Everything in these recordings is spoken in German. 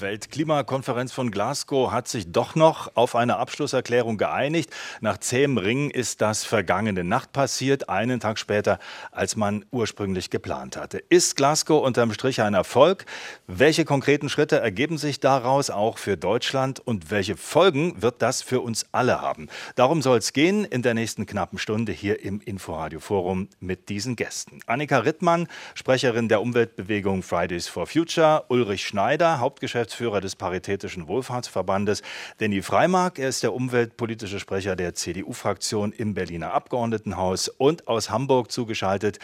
Weltklimakonferenz von Glasgow hat sich doch noch auf eine Abschlusserklärung geeinigt. Nach zähem Ringen ist das vergangene Nacht passiert, einen Tag später, als man ursprünglich geplant hatte. Ist Glasgow unterm Strich ein Erfolg? Welche konkreten Schritte ergeben sich daraus auch für Deutschland und welche Folgen wird das für uns alle haben? Darum soll es gehen in der nächsten knappen Stunde hier im Inforadio Forum mit diesen Gästen. Annika Rittmann, Sprecherin der Umweltbewegung Fridays for Future, Ulrich Schneider, Hauptgeschäftsführer Geschäftsführer des Paritätischen Wohlfahrtsverbandes. Danny Freimark, er ist der umweltpolitische Sprecher der CDU-Fraktion im Berliner Abgeordnetenhaus und aus Hamburg zugeschaltet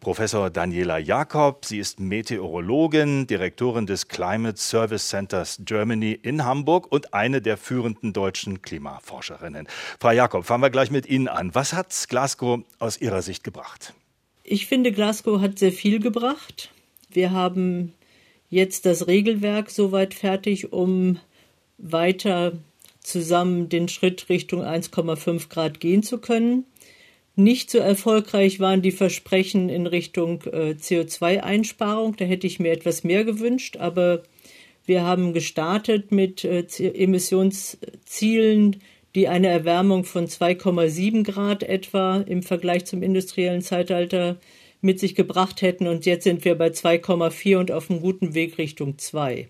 Professor Daniela Jakob. Sie ist Meteorologin, Direktorin des Climate Service Centers Germany in Hamburg und eine der führenden deutschen Klimaforscherinnen. Frau Jakob, fangen wir gleich mit Ihnen an. Was hat Glasgow aus Ihrer Sicht gebracht? Ich finde, Glasgow hat sehr viel gebracht. Wir haben jetzt das Regelwerk soweit fertig, um weiter zusammen den Schritt Richtung 1,5 Grad gehen zu können. Nicht so erfolgreich waren die Versprechen in Richtung äh, CO2-Einsparung. Da hätte ich mir etwas mehr gewünscht, aber wir haben gestartet mit äh, Emissionszielen, die eine Erwärmung von 2,7 Grad etwa im Vergleich zum industriellen Zeitalter mit sich gebracht hätten. Und jetzt sind wir bei 2,4 und auf einem guten Weg Richtung 2.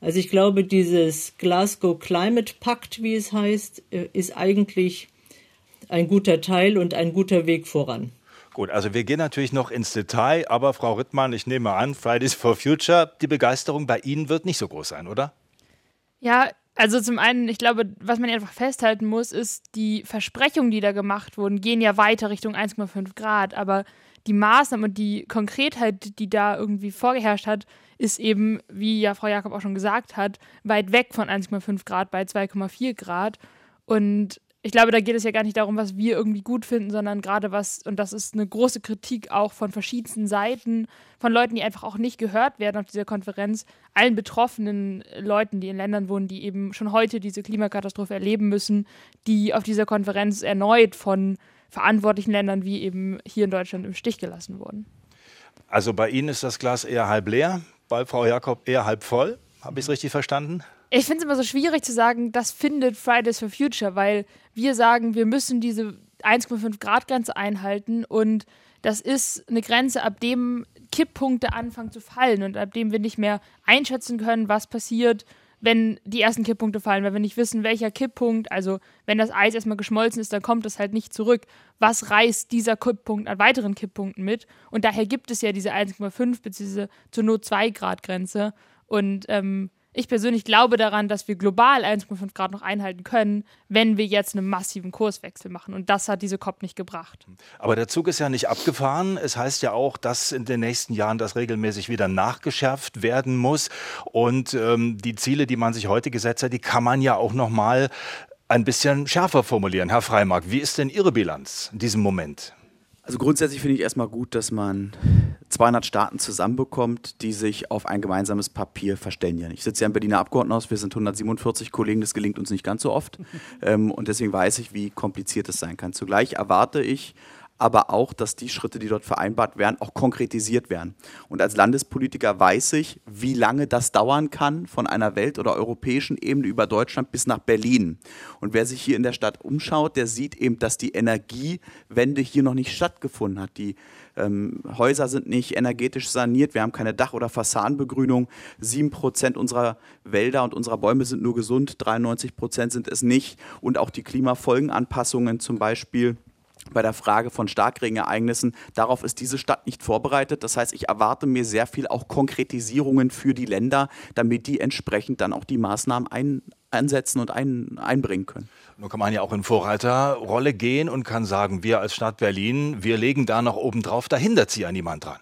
Also ich glaube, dieses Glasgow Climate Pact, wie es heißt, äh, ist eigentlich ein guter Teil und ein guter Weg voran. Gut, also wir gehen natürlich noch ins Detail, aber Frau Rittmann, ich nehme an, Fridays for Future, die Begeisterung bei Ihnen wird nicht so groß sein, oder? Ja, also zum einen, ich glaube, was man einfach festhalten muss, ist, die Versprechungen, die da gemacht wurden, gehen ja weiter Richtung 1,5 Grad, aber die Maßnahmen und die Konkretheit, die da irgendwie vorgeherrscht hat, ist eben, wie ja Frau Jakob auch schon gesagt hat, weit weg von 1,5 Grad bei 2,4 Grad. Und ich glaube, da geht es ja gar nicht darum, was wir irgendwie gut finden, sondern gerade was, und das ist eine große Kritik auch von verschiedensten Seiten, von Leuten, die einfach auch nicht gehört werden auf dieser Konferenz, allen betroffenen Leuten, die in Ländern wohnen, die eben schon heute diese Klimakatastrophe erleben müssen, die auf dieser Konferenz erneut von verantwortlichen Ländern wie eben hier in Deutschland im Stich gelassen wurden. Also bei Ihnen ist das Glas eher halb leer, bei Frau Jakob eher halb voll. Habe ich es richtig verstanden? Ich finde es immer so schwierig zu sagen, das findet Fridays for Future, weil wir sagen, wir müssen diese 1,5 Grad Grenze einhalten und das ist eine Grenze, ab dem Kipppunkte anfangen zu fallen und ab dem wir nicht mehr einschätzen können, was passiert wenn die ersten Kipppunkte fallen, weil wir nicht wissen, welcher Kipppunkt, also wenn das Eis erstmal geschmolzen ist, dann kommt es halt nicht zurück. Was reißt dieser Kipppunkt an weiteren Kipppunkten mit? Und daher gibt es ja diese 1,5 bzw. zur Not 2 Grad Grenze. Und ähm, ich persönlich glaube daran, dass wir global 1,5 Grad noch einhalten können, wenn wir jetzt einen massiven Kurswechsel machen. Und das hat diese COP nicht gebracht. Aber der Zug ist ja nicht abgefahren. Es heißt ja auch, dass in den nächsten Jahren das regelmäßig wieder nachgeschärft werden muss. Und ähm, die Ziele, die man sich heute gesetzt hat, die kann man ja auch noch mal ein bisschen schärfer formulieren. Herr Freimark, wie ist denn Ihre Bilanz in diesem Moment? Also grundsätzlich finde ich erstmal gut, dass man 200 Staaten zusammenbekommt, die sich auf ein gemeinsames Papier verständigen. Ich sitze ja im Berliner Abgeordnetenhaus, wir sind 147 Kollegen, das gelingt uns nicht ganz so oft. Ähm, und deswegen weiß ich, wie kompliziert es sein kann. Zugleich erwarte ich aber auch, dass die Schritte, die dort vereinbart werden, auch konkretisiert werden. Und als Landespolitiker weiß ich, wie lange das dauern kann von einer welt- oder europäischen Ebene über Deutschland bis nach Berlin. Und wer sich hier in der Stadt umschaut, der sieht eben, dass die Energiewende hier noch nicht stattgefunden hat. Die ähm, Häuser sind nicht energetisch saniert, wir haben keine Dach- oder Fassadenbegrünung. Sieben Prozent unserer Wälder und unserer Bäume sind nur gesund, 93 Prozent sind es nicht. Und auch die Klimafolgenanpassungen zum Beispiel bei der Frage von Starkregenereignissen. Darauf ist diese Stadt nicht vorbereitet. Das heißt, ich erwarte mir sehr viel auch Konkretisierungen für die Länder, damit die entsprechend dann auch die Maßnahmen ein, einsetzen und ein, einbringen können. Nun kann man ja auch in Vorreiterrolle gehen und kann sagen, wir als Stadt Berlin, wir legen da noch oben drauf, da hindert sie ja niemand dran.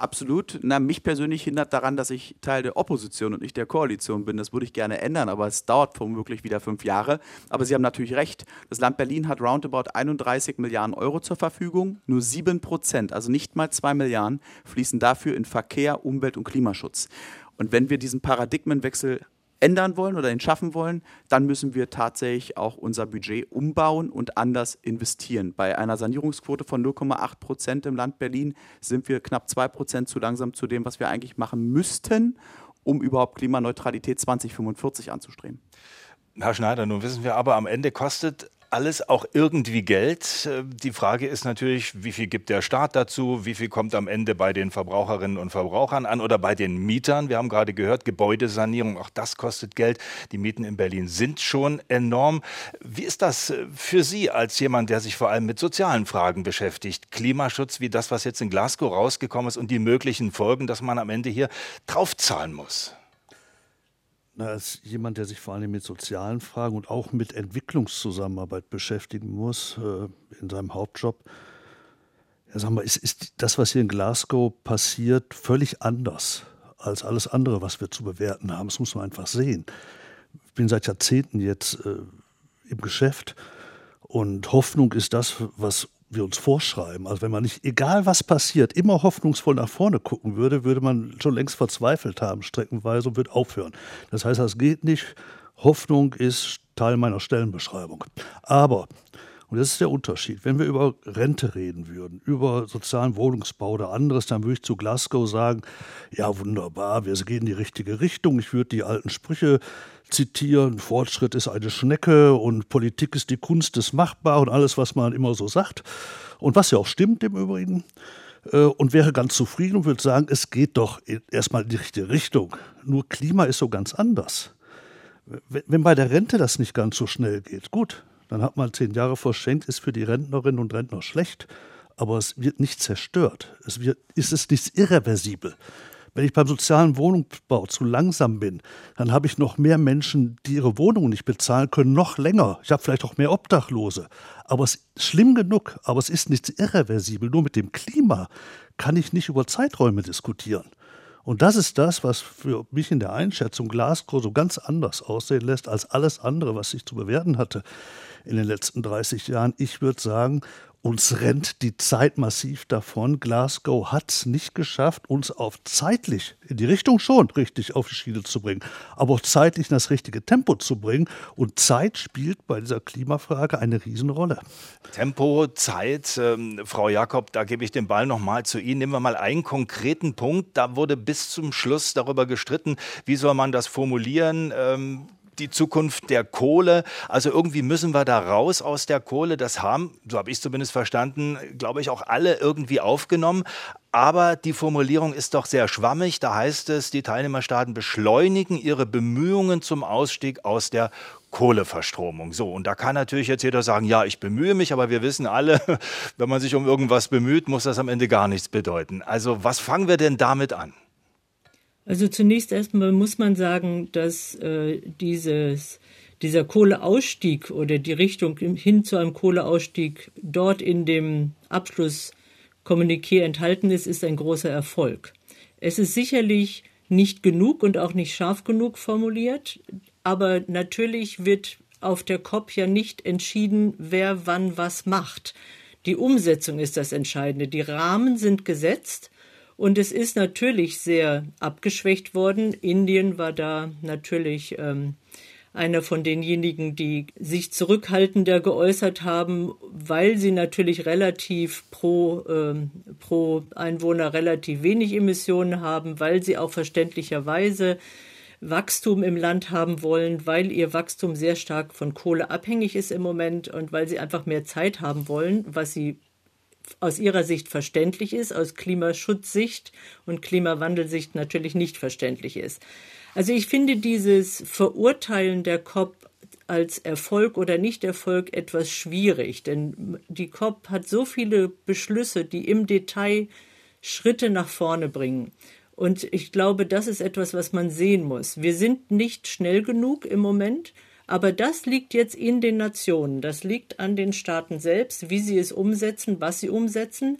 Absolut. Na, mich persönlich hindert daran, dass ich Teil der Opposition und nicht der Koalition bin. Das würde ich gerne ändern, aber es dauert womöglich wieder fünf Jahre. Aber Sie haben natürlich recht. Das Land Berlin hat roundabout 31 Milliarden Euro zur Verfügung. Nur sieben Prozent, also nicht mal zwei Milliarden, fließen dafür in Verkehr, Umwelt und Klimaschutz. Und wenn wir diesen Paradigmenwechsel ändern wollen oder ihn schaffen wollen, dann müssen wir tatsächlich auch unser Budget umbauen und anders investieren. Bei einer Sanierungsquote von 0,8 Prozent im Land Berlin sind wir knapp 2 Prozent zu langsam zu dem, was wir eigentlich machen müssten, um überhaupt Klimaneutralität 2045 anzustreben. Herr Schneider, nun wissen wir aber, am Ende kostet alles auch irgendwie Geld. Äh, die Frage ist natürlich, wie viel gibt der Staat dazu? Wie viel kommt am Ende bei den Verbraucherinnen und Verbrauchern an oder bei den Mietern? Wir haben gerade gehört, Gebäudesanierung, auch das kostet Geld. Die Mieten in Berlin sind schon enorm. Wie ist das äh, für Sie als jemand, der sich vor allem mit sozialen Fragen beschäftigt? Klimaschutz wie das, was jetzt in Glasgow rausgekommen ist und die möglichen Folgen, dass man am Ende hier draufzahlen muss? Als jemand, der sich vor allem mit sozialen Fragen und auch mit Entwicklungszusammenarbeit beschäftigen muss, äh, in seinem Hauptjob, ja, sag mal, ist, ist das, was hier in Glasgow passiert, völlig anders als alles andere, was wir zu bewerten haben. Das muss man einfach sehen. Ich bin seit Jahrzehnten jetzt äh, im Geschäft und Hoffnung ist das, was wir uns vorschreiben. Also wenn man nicht, egal was passiert, immer hoffnungsvoll nach vorne gucken würde, würde man schon längst verzweifelt haben, streckenweise und würde aufhören. Das heißt, das geht nicht. Hoffnung ist Teil meiner Stellenbeschreibung. Aber, und das ist der Unterschied, wenn wir über Rente reden würden, über sozialen Wohnungsbau oder anderes, dann würde ich zu Glasgow sagen, ja wunderbar, wir gehen in die richtige Richtung. Ich würde die alten Sprüche zitieren, Fortschritt ist eine Schnecke und Politik ist die Kunst des Machbaren und alles, was man immer so sagt. Und was ja auch stimmt im Übrigen. Äh, und wäre ganz zufrieden und würde sagen, es geht doch erstmal in die richtige Richtung. Nur Klima ist so ganz anders. Wenn bei der Rente das nicht ganz so schnell geht, gut, dann hat man zehn Jahre verschenkt, ist für die Rentnerinnen und Rentner schlecht, aber es wird nicht zerstört. Es wird, ist es nicht irreversibel. Wenn ich beim sozialen Wohnungsbau zu langsam bin, dann habe ich noch mehr Menschen, die ihre Wohnungen nicht bezahlen können, noch länger. Ich habe vielleicht auch mehr Obdachlose. Aber es ist schlimm genug, aber es ist nicht irreversibel. Nur mit dem Klima kann ich nicht über Zeiträume diskutieren. Und das ist das, was für mich in der Einschätzung Glasgow so ganz anders aussehen lässt als alles andere, was ich zu bewerten hatte in den letzten 30 Jahren. Ich würde sagen, uns rennt die Zeit massiv davon. Glasgow hat es nicht geschafft, uns auf zeitlich, in die Richtung schon richtig auf die Schiene zu bringen, aber auch zeitlich in das richtige Tempo zu bringen. Und Zeit spielt bei dieser Klimafrage eine Riesenrolle. Tempo, Zeit, ähm, Frau Jakob, da gebe ich den Ball nochmal zu Ihnen. Nehmen wir mal einen konkreten Punkt. Da wurde bis zum Schluss darüber gestritten, wie soll man das formulieren. Ähm, die Zukunft der Kohle. Also irgendwie müssen wir da raus aus der Kohle. Das haben, so habe ich es zumindest verstanden, glaube ich, auch alle irgendwie aufgenommen. Aber die Formulierung ist doch sehr schwammig. Da heißt es, die Teilnehmerstaaten beschleunigen ihre Bemühungen zum Ausstieg aus der Kohleverstromung. So, und da kann natürlich jetzt jeder sagen, ja, ich bemühe mich, aber wir wissen alle, wenn man sich um irgendwas bemüht, muss das am Ende gar nichts bedeuten. Also was fangen wir denn damit an? Also zunächst erstmal muss man sagen, dass äh, dieses, dieser Kohleausstieg oder die Richtung hin zu einem Kohleausstieg dort in dem Abschlusskommuniqué enthalten ist, ist ein großer Erfolg. Es ist sicherlich nicht genug und auch nicht scharf genug formuliert, aber natürlich wird auf der COP ja nicht entschieden, wer wann was macht. Die Umsetzung ist das Entscheidende. Die Rahmen sind gesetzt und es ist natürlich sehr abgeschwächt worden. Indien war da natürlich ähm, einer von denjenigen, die sich zurückhaltender geäußert haben, weil sie natürlich relativ pro, ähm, pro Einwohner relativ wenig Emissionen haben, weil sie auch verständlicherweise Wachstum im Land haben wollen, weil ihr Wachstum sehr stark von Kohle abhängig ist im Moment und weil sie einfach mehr Zeit haben wollen, was sie aus ihrer Sicht verständlich ist, aus Klimaschutzsicht und Klimawandelsicht natürlich nicht verständlich ist. Also ich finde dieses Verurteilen der COP als Erfolg oder Nicht-Erfolg etwas schwierig, denn die COP hat so viele Beschlüsse, die im Detail Schritte nach vorne bringen. Und ich glaube, das ist etwas, was man sehen muss. Wir sind nicht schnell genug im Moment. Aber das liegt jetzt in den Nationen, das liegt an den Staaten selbst, wie sie es umsetzen, was sie umsetzen.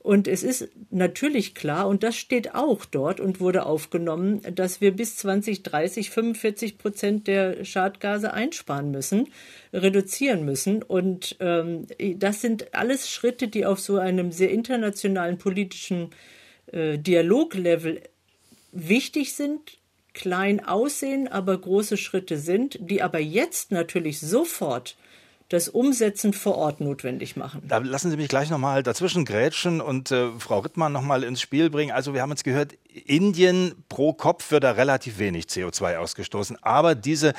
Und es ist natürlich klar, und das steht auch dort und wurde aufgenommen, dass wir bis 2030 45 Prozent der Schadgase einsparen müssen, reduzieren müssen. Und ähm, das sind alles Schritte, die auf so einem sehr internationalen politischen äh, Dialoglevel wichtig sind, klein aussehen, aber große Schritte sind, die aber jetzt natürlich sofort das Umsetzen vor Ort notwendig machen. Da lassen Sie mich gleich nochmal dazwischen grätschen und äh, Frau Rittmann nochmal ins Spiel bringen. Also wir haben jetzt gehört, Indien pro Kopf wird da relativ wenig CO2 ausgestoßen. Aber diese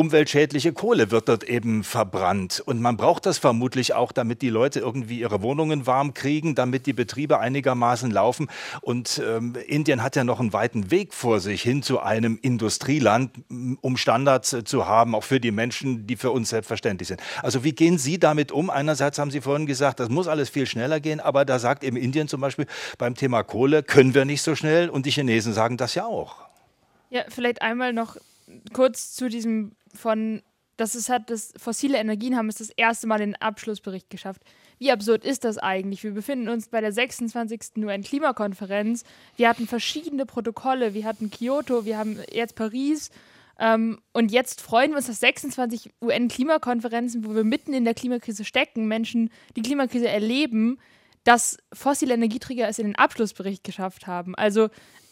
umweltschädliche Kohle wird dort eben verbrannt. Und man braucht das vermutlich auch, damit die Leute irgendwie ihre Wohnungen warm kriegen, damit die Betriebe einigermaßen laufen. Und ähm, Indien hat ja noch einen weiten Weg vor sich hin zu einem Industrieland, um Standards äh, zu haben, auch für die Menschen, die für uns selbstverständlich sind. Also wie gehen Sie damit um? Einerseits haben Sie vorhin gesagt, das muss alles viel schneller gehen, aber da sagt eben Indien zum Beispiel beim Thema Kohle, können wir nicht so schnell und die Chinesen sagen das ja auch. Ja, vielleicht einmal noch kurz zu diesem von, dass es hat, dass fossile Energien haben es das erste Mal den Abschlussbericht geschafft. Wie absurd ist das eigentlich? Wir befinden uns bei der 26. UN-Klimakonferenz. Wir hatten verschiedene Protokolle. Wir hatten Kyoto, wir haben jetzt Paris. Ähm, und jetzt freuen wir uns, dass 26 UN-Klimakonferenzen, wo wir mitten in der Klimakrise stecken, Menschen die Klimakrise erleben, dass fossile Energieträger es in den Abschlussbericht geschafft haben. Also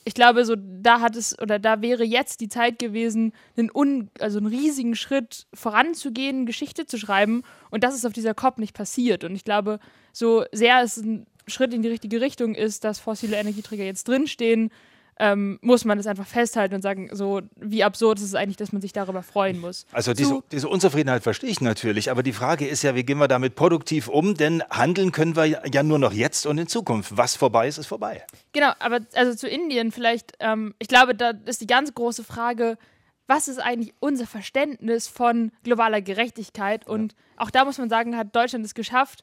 ich glaube, so da hat es oder da wäre jetzt die Zeit gewesen, einen, un, also einen riesigen Schritt voranzugehen, Geschichte zu schreiben. Und das ist auf dieser COP nicht passiert. Und ich glaube, so sehr es ein Schritt in die richtige Richtung ist, dass fossile Energieträger jetzt drinstehen, ähm, muss man das einfach festhalten und sagen, so wie absurd ist es eigentlich, dass man sich darüber freuen muss. Also diese, diese, Unzufriedenheit verstehe ich natürlich, aber die Frage ist ja, wie gehen wir damit produktiv um? Denn handeln können wir ja nur noch jetzt und in Zukunft. Was vorbei ist, ist vorbei. Genau, aber also zu Indien vielleicht, ähm, ich glaube, da ist die ganz große Frage, was ist eigentlich unser Verständnis von globaler Gerechtigkeit? Und ja. auch da muss man sagen, hat Deutschland es geschafft,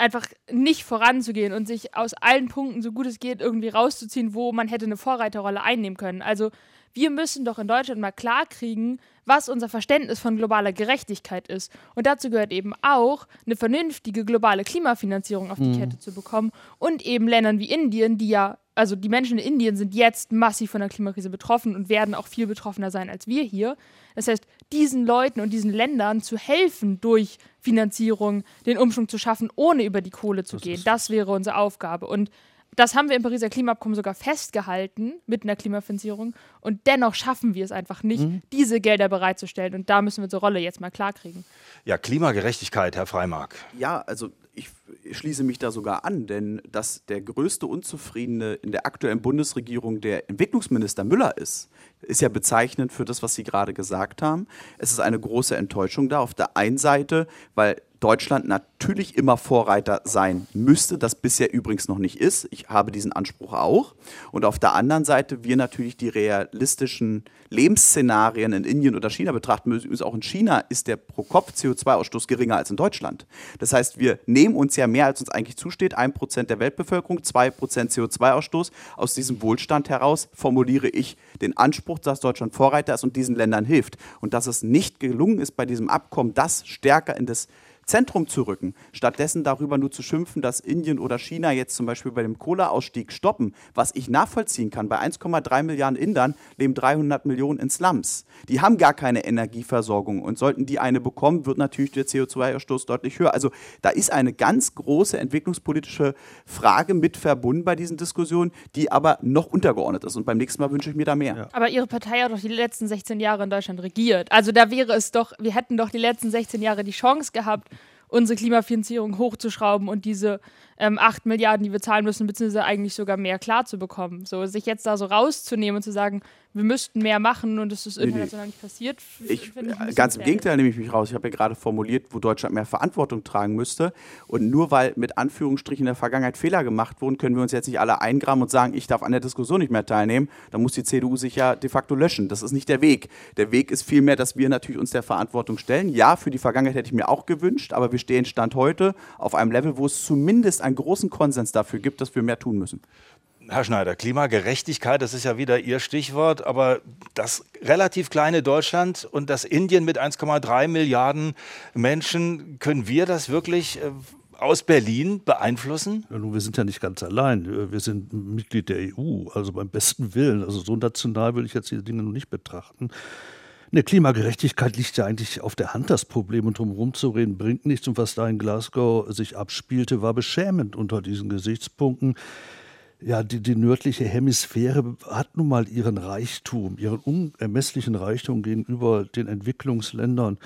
einfach nicht voranzugehen und sich aus allen Punkten, so gut es geht, irgendwie rauszuziehen, wo man hätte eine Vorreiterrolle einnehmen können. Also wir müssen doch in Deutschland mal klarkriegen, was unser Verständnis von globaler Gerechtigkeit ist. Und dazu gehört eben auch, eine vernünftige globale Klimafinanzierung auf die mhm. Kette zu bekommen und eben Ländern wie Indien, die ja, also die Menschen in Indien sind jetzt massiv von der Klimakrise betroffen und werden auch viel betroffener sein als wir hier. Das heißt, diesen Leuten und diesen Ländern zu helfen, durch Finanzierung den Umschwung zu schaffen, ohne über die Kohle zu das gehen, das wäre unsere Aufgabe. Und das haben wir im Pariser Klimaabkommen sogar festgehalten mit einer Klimafinanzierung und dennoch schaffen wir es einfach nicht, mhm. diese Gelder bereitzustellen und da müssen wir unsere Rolle jetzt mal klarkriegen. Ja, Klimagerechtigkeit, Herr Freimark. Ja, also ich schließe mich da sogar an, denn dass der größte Unzufriedene in der aktuellen Bundesregierung der Entwicklungsminister Müller ist, ist ja bezeichnend für das, was Sie gerade gesagt haben. Es ist eine große Enttäuschung da auf der einen Seite, weil Deutschland natürlich immer Vorreiter sein müsste, das bisher übrigens noch nicht ist. Ich habe diesen Anspruch auch. Und auf der anderen Seite wir natürlich die realistischen Lebensszenarien in Indien oder China betrachten müssen. Auch in China ist der Pro-Kopf-CO2-Ausstoß geringer als in Deutschland. Das heißt, wir nehmen uns ja mehr, als uns eigentlich zusteht, ein Prozent der Weltbevölkerung, zwei Prozent CO2-Ausstoß. Aus diesem Wohlstand heraus formuliere ich den Anspruch, dass Deutschland Vorreiter ist und diesen Ländern hilft. Und dass es nicht gelungen ist, bei diesem Abkommen das stärker in das Zentrum zu rücken, stattdessen darüber nur zu schimpfen, dass Indien oder China jetzt zum Beispiel bei dem Kohleausstieg stoppen, was ich nachvollziehen kann. Bei 1,3 Milliarden Indern leben 300 Millionen in Slums. Die haben gar keine Energieversorgung und sollten die eine bekommen, wird natürlich der CO2-Ausstoß deutlich höher. Also da ist eine ganz große entwicklungspolitische Frage mit verbunden bei diesen Diskussionen, die aber noch untergeordnet ist. Und beim nächsten Mal wünsche ich mir da mehr. Ja. Aber Ihre Partei hat doch die letzten 16 Jahre in Deutschland regiert. Also da wäre es doch, wir hätten doch die letzten 16 Jahre die Chance gehabt, unsere Klimafinanzierung hochzuschrauben und diese ähm, 8 Milliarden, die wir zahlen müssen, beziehungsweise eigentlich sogar mehr klar zu bekommen. So, sich jetzt da so rauszunehmen und zu sagen, wir müssten mehr machen und es ist international nee, nee. nicht passiert. Ich, ich ganz im Gegenteil nehme ich mich raus. Ich habe ja gerade formuliert, wo Deutschland mehr Verantwortung tragen müsste. Und nur weil mit Anführungsstrichen in der Vergangenheit Fehler gemacht wurden, können wir uns jetzt nicht alle eingraben und sagen, ich darf an der Diskussion nicht mehr teilnehmen. Dann muss die CDU sich ja de facto löschen. Das ist nicht der Weg. Der Weg ist vielmehr, dass wir natürlich uns der Verantwortung stellen. Ja, für die Vergangenheit hätte ich mir auch gewünscht, aber wir stehen Stand heute auf einem Level, wo es zumindest einen großen Konsens dafür gibt, dass wir mehr tun müssen. Herr Schneider, Klimagerechtigkeit, das ist ja wieder Ihr Stichwort, aber das relativ kleine Deutschland und das Indien mit 1,3 Milliarden Menschen, können wir das wirklich äh, aus Berlin beeinflussen? Ja, nun, wir sind ja nicht ganz allein. Wir sind Mitglied der EU, also beim besten Willen. Also so national will ich jetzt diese Dinge noch nicht betrachten. Eine Klimagerechtigkeit liegt ja eigentlich auf der Hand, das Problem. Und drum rumzureden bringt nichts. Und was da in Glasgow sich abspielte, war beschämend unter diesen Gesichtspunkten. Ja, die, die nördliche Hemisphäre hat nun mal ihren Reichtum, ihren unermesslichen Reichtum gegenüber den Entwicklungsländern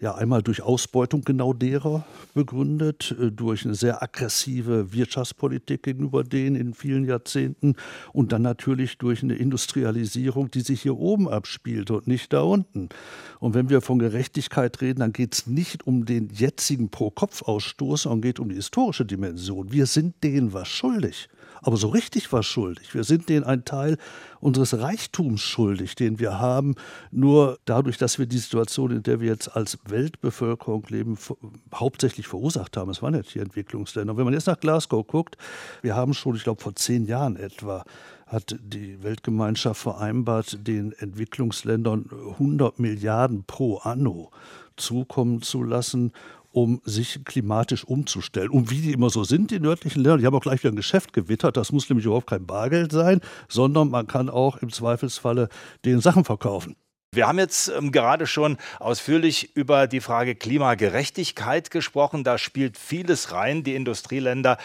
ja einmal durch Ausbeutung genau derer begründet, äh, durch eine sehr aggressive Wirtschaftspolitik gegenüber denen in vielen Jahrzehnten und dann natürlich durch eine Industrialisierung, die sich hier oben abspielt und nicht da unten. Und wenn wir von Gerechtigkeit reden, dann geht es nicht um den jetzigen Pro-Kopf-Ausstoß, sondern geht um die historische Dimension. Wir sind denen was schuldig aber so richtig was schuldig. Wir sind denen einen Teil unseres Reichtums schuldig, den wir haben, nur dadurch, dass wir die Situation, in der wir jetzt als Weltbevölkerung leben, hauptsächlich verursacht haben. Es waren ja die Entwicklungsländer. Wenn man jetzt nach Glasgow guckt, wir haben schon, ich glaube, vor zehn Jahren etwa hat die Weltgemeinschaft vereinbart, den Entwicklungsländern 100 Milliarden pro anno zukommen zu lassen, um sich klimatisch umzustellen. Und wie die immer so sind, die nördlichen Länder, die haben auch gleich wieder ein Geschäft gewittert. Das muss nämlich überhaupt kein Bargeld sein, sondern man kann auch im Zweifelsfalle den Sachen verkaufen. Wir haben jetzt ähm, gerade schon ausführlich über die Frage Klimagerechtigkeit gesprochen. Da spielt vieles rein. Die Industrieländer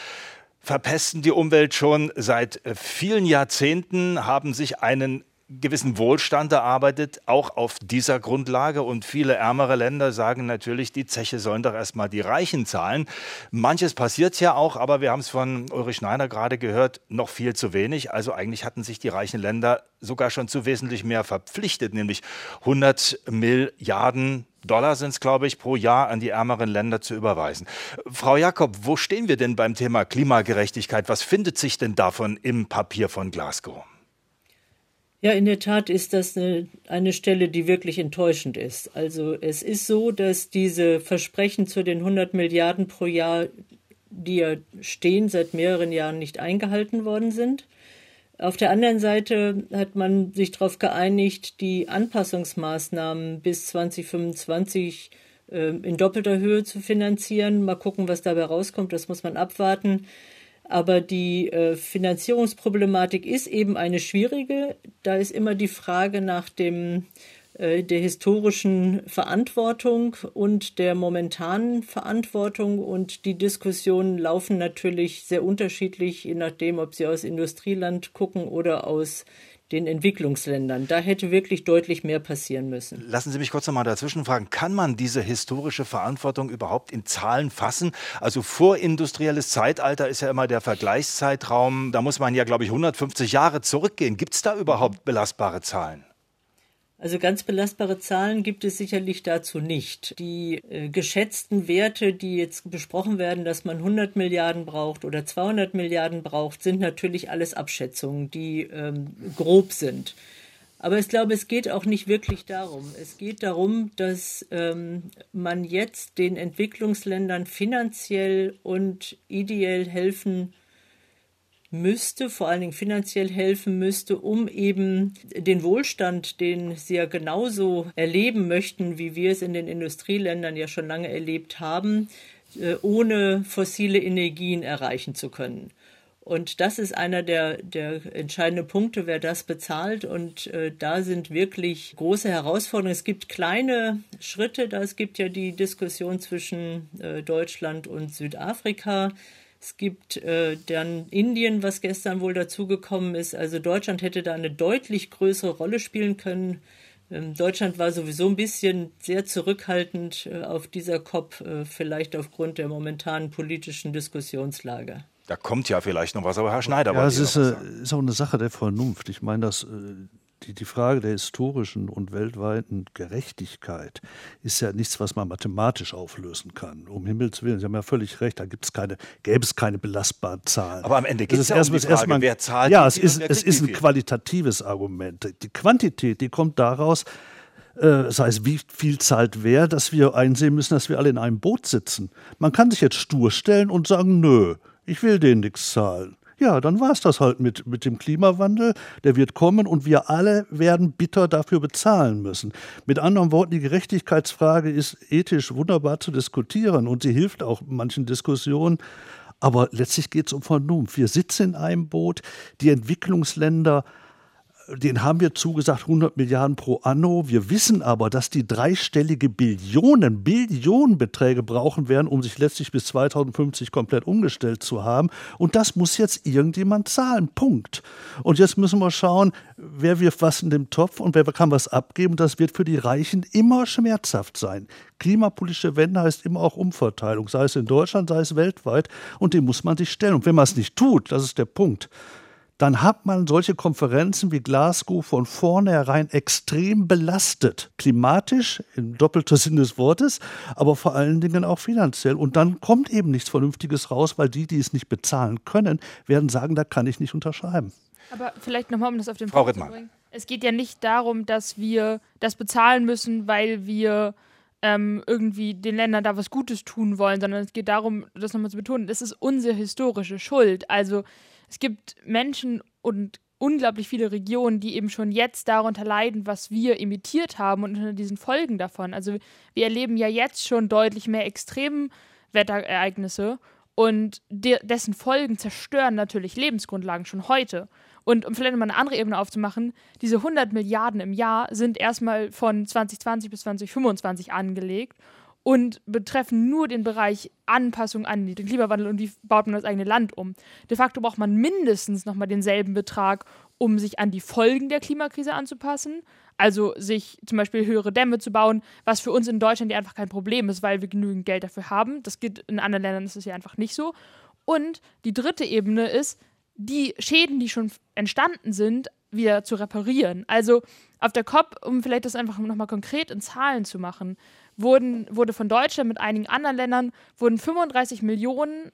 verpesten die Umwelt schon seit äh, vielen Jahrzehnten, haben sich einen gewissen Wohlstand erarbeitet, auch auf dieser Grundlage. Und viele ärmere Länder sagen natürlich, die Zeche sollen doch erstmal die Reichen zahlen. Manches passiert ja auch, aber wir haben es von Ulrich Schneider gerade gehört, noch viel zu wenig. Also eigentlich hatten sich die reichen Länder sogar schon zu wesentlich mehr verpflichtet, nämlich 100 Milliarden Dollar sind es, glaube ich, pro Jahr an die ärmeren Länder zu überweisen. Frau Jakob, wo stehen wir denn beim Thema Klimagerechtigkeit? Was findet sich denn davon im Papier von Glasgow? Ja, in der Tat ist das eine, eine Stelle, die wirklich enttäuschend ist. Also es ist so, dass diese Versprechen zu den 100 Milliarden pro Jahr, die ja stehen, seit mehreren Jahren nicht eingehalten worden sind. Auf der anderen Seite hat man sich darauf geeinigt, die Anpassungsmaßnahmen bis 2025 äh, in doppelter Höhe zu finanzieren. Mal gucken, was dabei rauskommt. Das muss man abwarten. Aber die äh, Finanzierungsproblematik ist eben eine schwierige. Da ist immer die Frage nach dem äh, der historischen Verantwortung und der momentanen Verantwortung. Und die Diskussionen laufen natürlich sehr unterschiedlich, je nachdem, ob sie aus Industrieland gucken oder aus den Entwicklungsländern. Da hätte wirklich deutlich mehr passieren müssen. Lassen Sie mich kurz noch mal dazwischen fragen. Kann man diese historische Verantwortung überhaupt in Zahlen fassen? Also vorindustrielles Zeitalter ist ja immer der Vergleichszeitraum. Da muss man ja, glaube ich, 150 Jahre zurückgehen. Gibt es da überhaupt belastbare Zahlen? Also ganz belastbare Zahlen gibt es sicherlich dazu nicht. Die äh, geschätzten Werte, die jetzt besprochen werden, dass man 100 Milliarden braucht oder 200 Milliarden braucht, sind natürlich alles Abschätzungen, die ähm, grob sind. Aber ich glaube, es geht auch nicht wirklich darum. Es geht darum, dass ähm, man jetzt den Entwicklungsländern finanziell und ideell helfen müsste, vor allen Dingen finanziell helfen müsste, um eben den Wohlstand, den sie ja genauso erleben möchten, wie wir es in den Industrieländern ja schon lange erlebt haben, äh, ohne fossile Energien erreichen zu können. Und das ist einer der, der entscheidenden Punkte, wer das bezahlt. Und äh, da sind wirklich große Herausforderungen. Es gibt kleine Schritte. Da es gibt ja die Diskussion zwischen äh, Deutschland und Südafrika. Es gibt äh, dann Indien, was gestern wohl dazugekommen ist. Also Deutschland hätte da eine deutlich größere Rolle spielen können. Ähm, Deutschland war sowieso ein bisschen sehr zurückhaltend äh, auf dieser COP, äh, vielleicht aufgrund der momentanen politischen Diskussionslage. Da kommt ja vielleicht noch was, aber Herr Schneider ja, es ist, äh, ist, auch eine Sache der Vernunft. Ich meine, das äh, die, die Frage der historischen und weltweiten Gerechtigkeit ist ja nichts, was man mathematisch auflösen kann. Um Himmels Willen, Sie haben ja völlig recht, da gibt's keine, gäbe es keine belastbaren Zahlen. Aber am Ende geht es ja um die Frage, erstmal, wer zahlt. Ja, es ist, es ist ein qualitatives Argument. Die Quantität, die kommt daraus, äh, das heißt, wie viel zahlt wer, dass wir einsehen müssen, dass wir alle in einem Boot sitzen. Man kann sich jetzt stur stellen und sagen, nö, ich will denen nichts zahlen. Ja, dann war es das halt mit, mit dem Klimawandel. Der wird kommen und wir alle werden bitter dafür bezahlen müssen. Mit anderen Worten, die Gerechtigkeitsfrage ist ethisch wunderbar zu diskutieren und sie hilft auch manchen Diskussionen. Aber letztlich geht es um Vernunft. Wir sitzen in einem Boot. Die Entwicklungsländer den haben wir zugesagt 100 Milliarden pro anno. Wir wissen aber, dass die dreistellige Billionen, Billionenbeträge brauchen werden, um sich letztlich bis 2050 komplett umgestellt zu haben. Und das muss jetzt irgendjemand zahlen. Punkt. Und jetzt müssen wir schauen, wer wirft was in den Topf und wer kann was abgeben. Das wird für die Reichen immer schmerzhaft sein. Klimapolitische Wende heißt immer auch Umverteilung, sei es in Deutschland, sei es weltweit. Und dem muss man sich stellen. Und wenn man es nicht tut, das ist der Punkt, dann hat man solche Konferenzen wie Glasgow von vornherein extrem belastet. Klimatisch, im doppelten Sinn des Wortes, aber vor allen Dingen auch finanziell. Und dann kommt eben nichts Vernünftiges raus, weil die, die es nicht bezahlen können, werden sagen, da kann ich nicht unterschreiben. Aber vielleicht nochmal, um das auf den Frau Punkt zu bringen. Es geht ja nicht darum, dass wir das bezahlen müssen, weil wir ähm, irgendwie den Ländern da was Gutes tun wollen, sondern es geht darum, das nochmal zu betonen, das ist unsere historische Schuld. Also es gibt Menschen und unglaublich viele Regionen, die eben schon jetzt darunter leiden, was wir imitiert haben und unter diesen Folgen davon. Also wir erleben ja jetzt schon deutlich mehr Extremwetterereignisse und de dessen Folgen zerstören natürlich Lebensgrundlagen schon heute. Und um vielleicht mal eine andere Ebene aufzumachen, diese 100 Milliarden im Jahr sind erstmal von 2020 bis 2025 angelegt und betreffen nur den Bereich Anpassung an den Klimawandel und wie baut man das eigene Land um. De facto braucht man mindestens nochmal denselben Betrag, um sich an die Folgen der Klimakrise anzupassen. Also sich zum Beispiel höhere Dämme zu bauen, was für uns in Deutschland ja einfach kein Problem ist, weil wir genügend Geld dafür haben. Das geht in anderen Ländern ist es ja einfach nicht so. Und die dritte Ebene ist, die Schäden, die schon entstanden sind, wieder zu reparieren. Also auf der COP, um vielleicht das einfach nochmal konkret in Zahlen zu machen, wurden, wurde von Deutschland mit einigen anderen Ländern, wurden 35 Millionen,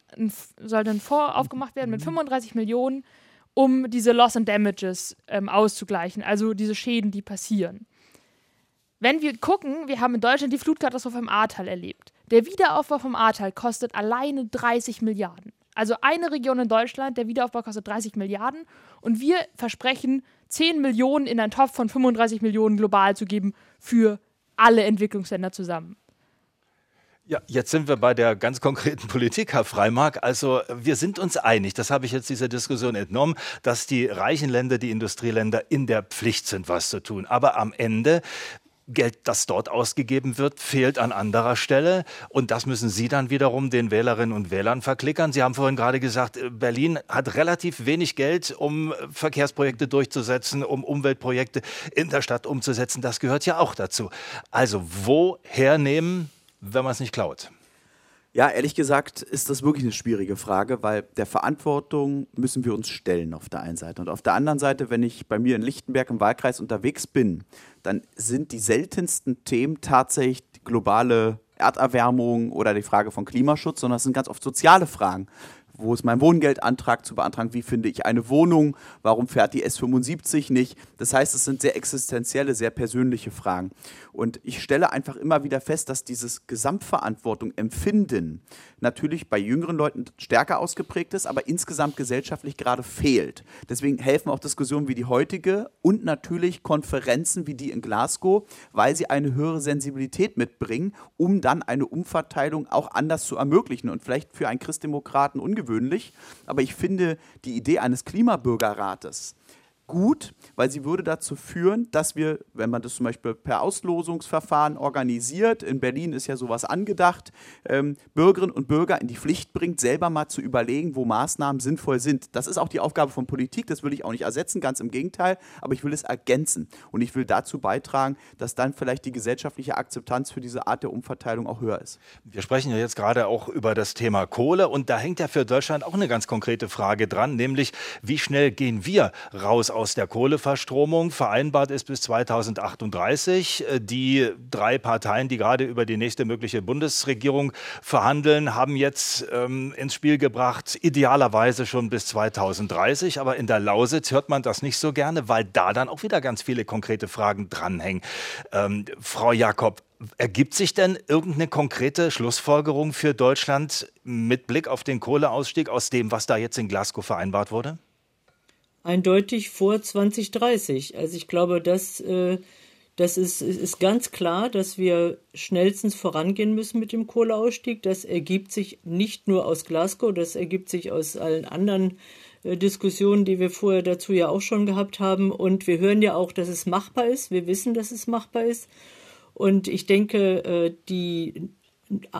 sollte ein Fonds aufgemacht werden mit 35 Millionen, um diese Loss and Damages ähm, auszugleichen, also diese Schäden, die passieren. Wenn wir gucken, wir haben in Deutschland die Flutkatastrophe im Ahrtal erlebt. Der Wiederaufbau vom Ahrtal kostet alleine 30 Milliarden. Also eine Region in Deutschland, der Wiederaufbau kostet 30 Milliarden und wir versprechen 10 Millionen in einen Topf von 35 Millionen global zu geben für alle Entwicklungsländer zusammen. Ja, jetzt sind wir bei der ganz konkreten Politik, Herr Freimark. Also wir sind uns einig, das habe ich jetzt dieser Diskussion entnommen, dass die reichen Länder, die Industrieländer in der Pflicht sind, was zu tun. Aber am Ende Geld, das dort ausgegeben wird, fehlt an anderer Stelle. Und das müssen Sie dann wiederum den Wählerinnen und Wählern verklickern. Sie haben vorhin gerade gesagt, äh, Berlin hat relativ wenig Geld, um Verkehrsprojekte durchzusetzen, um Umweltprojekte in der Stadt umzusetzen. Das gehört ja auch dazu. Also woher nehmen, wenn man es nicht klaut? Ja, ehrlich gesagt ist das wirklich eine schwierige Frage, weil der Verantwortung müssen wir uns stellen auf der einen Seite. Und auf der anderen Seite, wenn ich bei mir in Lichtenberg im Wahlkreis unterwegs bin, dann sind die seltensten Themen tatsächlich globale Erderwärmung oder die Frage von Klimaschutz, sondern es sind ganz oft soziale Fragen wo ist mein Wohngeldantrag zu beantragen, wie finde ich eine Wohnung, warum fährt die S75 nicht. Das heißt, es sind sehr existenzielle, sehr persönliche Fragen. Und ich stelle einfach immer wieder fest, dass dieses Gesamtverantwortung empfinden natürlich bei jüngeren Leuten stärker ausgeprägt ist, aber insgesamt gesellschaftlich gerade fehlt. Deswegen helfen auch Diskussionen wie die heutige und natürlich Konferenzen wie die in Glasgow, weil sie eine höhere Sensibilität mitbringen, um dann eine Umverteilung auch anders zu ermöglichen. Und vielleicht für einen Christdemokraten ungewöhnlich, aber ich finde die Idee eines Klimabürgerrates, gut, weil sie würde dazu führen, dass wir, wenn man das zum Beispiel per Auslosungsverfahren organisiert, in Berlin ist ja sowas angedacht, ähm, Bürgerinnen und Bürger in die Pflicht bringt, selber mal zu überlegen, wo Maßnahmen sinnvoll sind. Das ist auch die Aufgabe von Politik, das will ich auch nicht ersetzen, ganz im Gegenteil, aber ich will es ergänzen und ich will dazu beitragen, dass dann vielleicht die gesellschaftliche Akzeptanz für diese Art der Umverteilung auch höher ist. Wir sprechen ja jetzt gerade auch über das Thema Kohle und da hängt ja für Deutschland auch eine ganz konkrete Frage dran, nämlich wie schnell gehen wir raus aus aus der Kohleverstromung. Vereinbart ist bis 2038. Äh, die drei Parteien, die gerade über die nächste mögliche Bundesregierung verhandeln, haben jetzt ähm, ins Spiel gebracht, idealerweise schon bis 2030. Aber in der Lausitz hört man das nicht so gerne, weil da dann auch wieder ganz viele konkrete Fragen dranhängen. Ähm, Frau Jakob, Ergibt sich denn irgendeine konkrete Schlussfolgerung für Deutschland mit Blick auf den Kohleausstieg aus dem, was da jetzt in Glasgow vereinbart wurde? Eindeutig vor 2030. Also ich glaube, das, äh, das ist, ist ganz klar, dass wir schnellstens vorangehen müssen mit dem Kohleausstieg. Das ergibt sich nicht nur aus Glasgow, das ergibt sich aus allen anderen äh, Diskussionen, die wir vorher dazu ja auch schon gehabt haben. Und wir hören ja auch, dass es machbar ist. Wir wissen, dass es machbar ist. Und ich denke, äh, die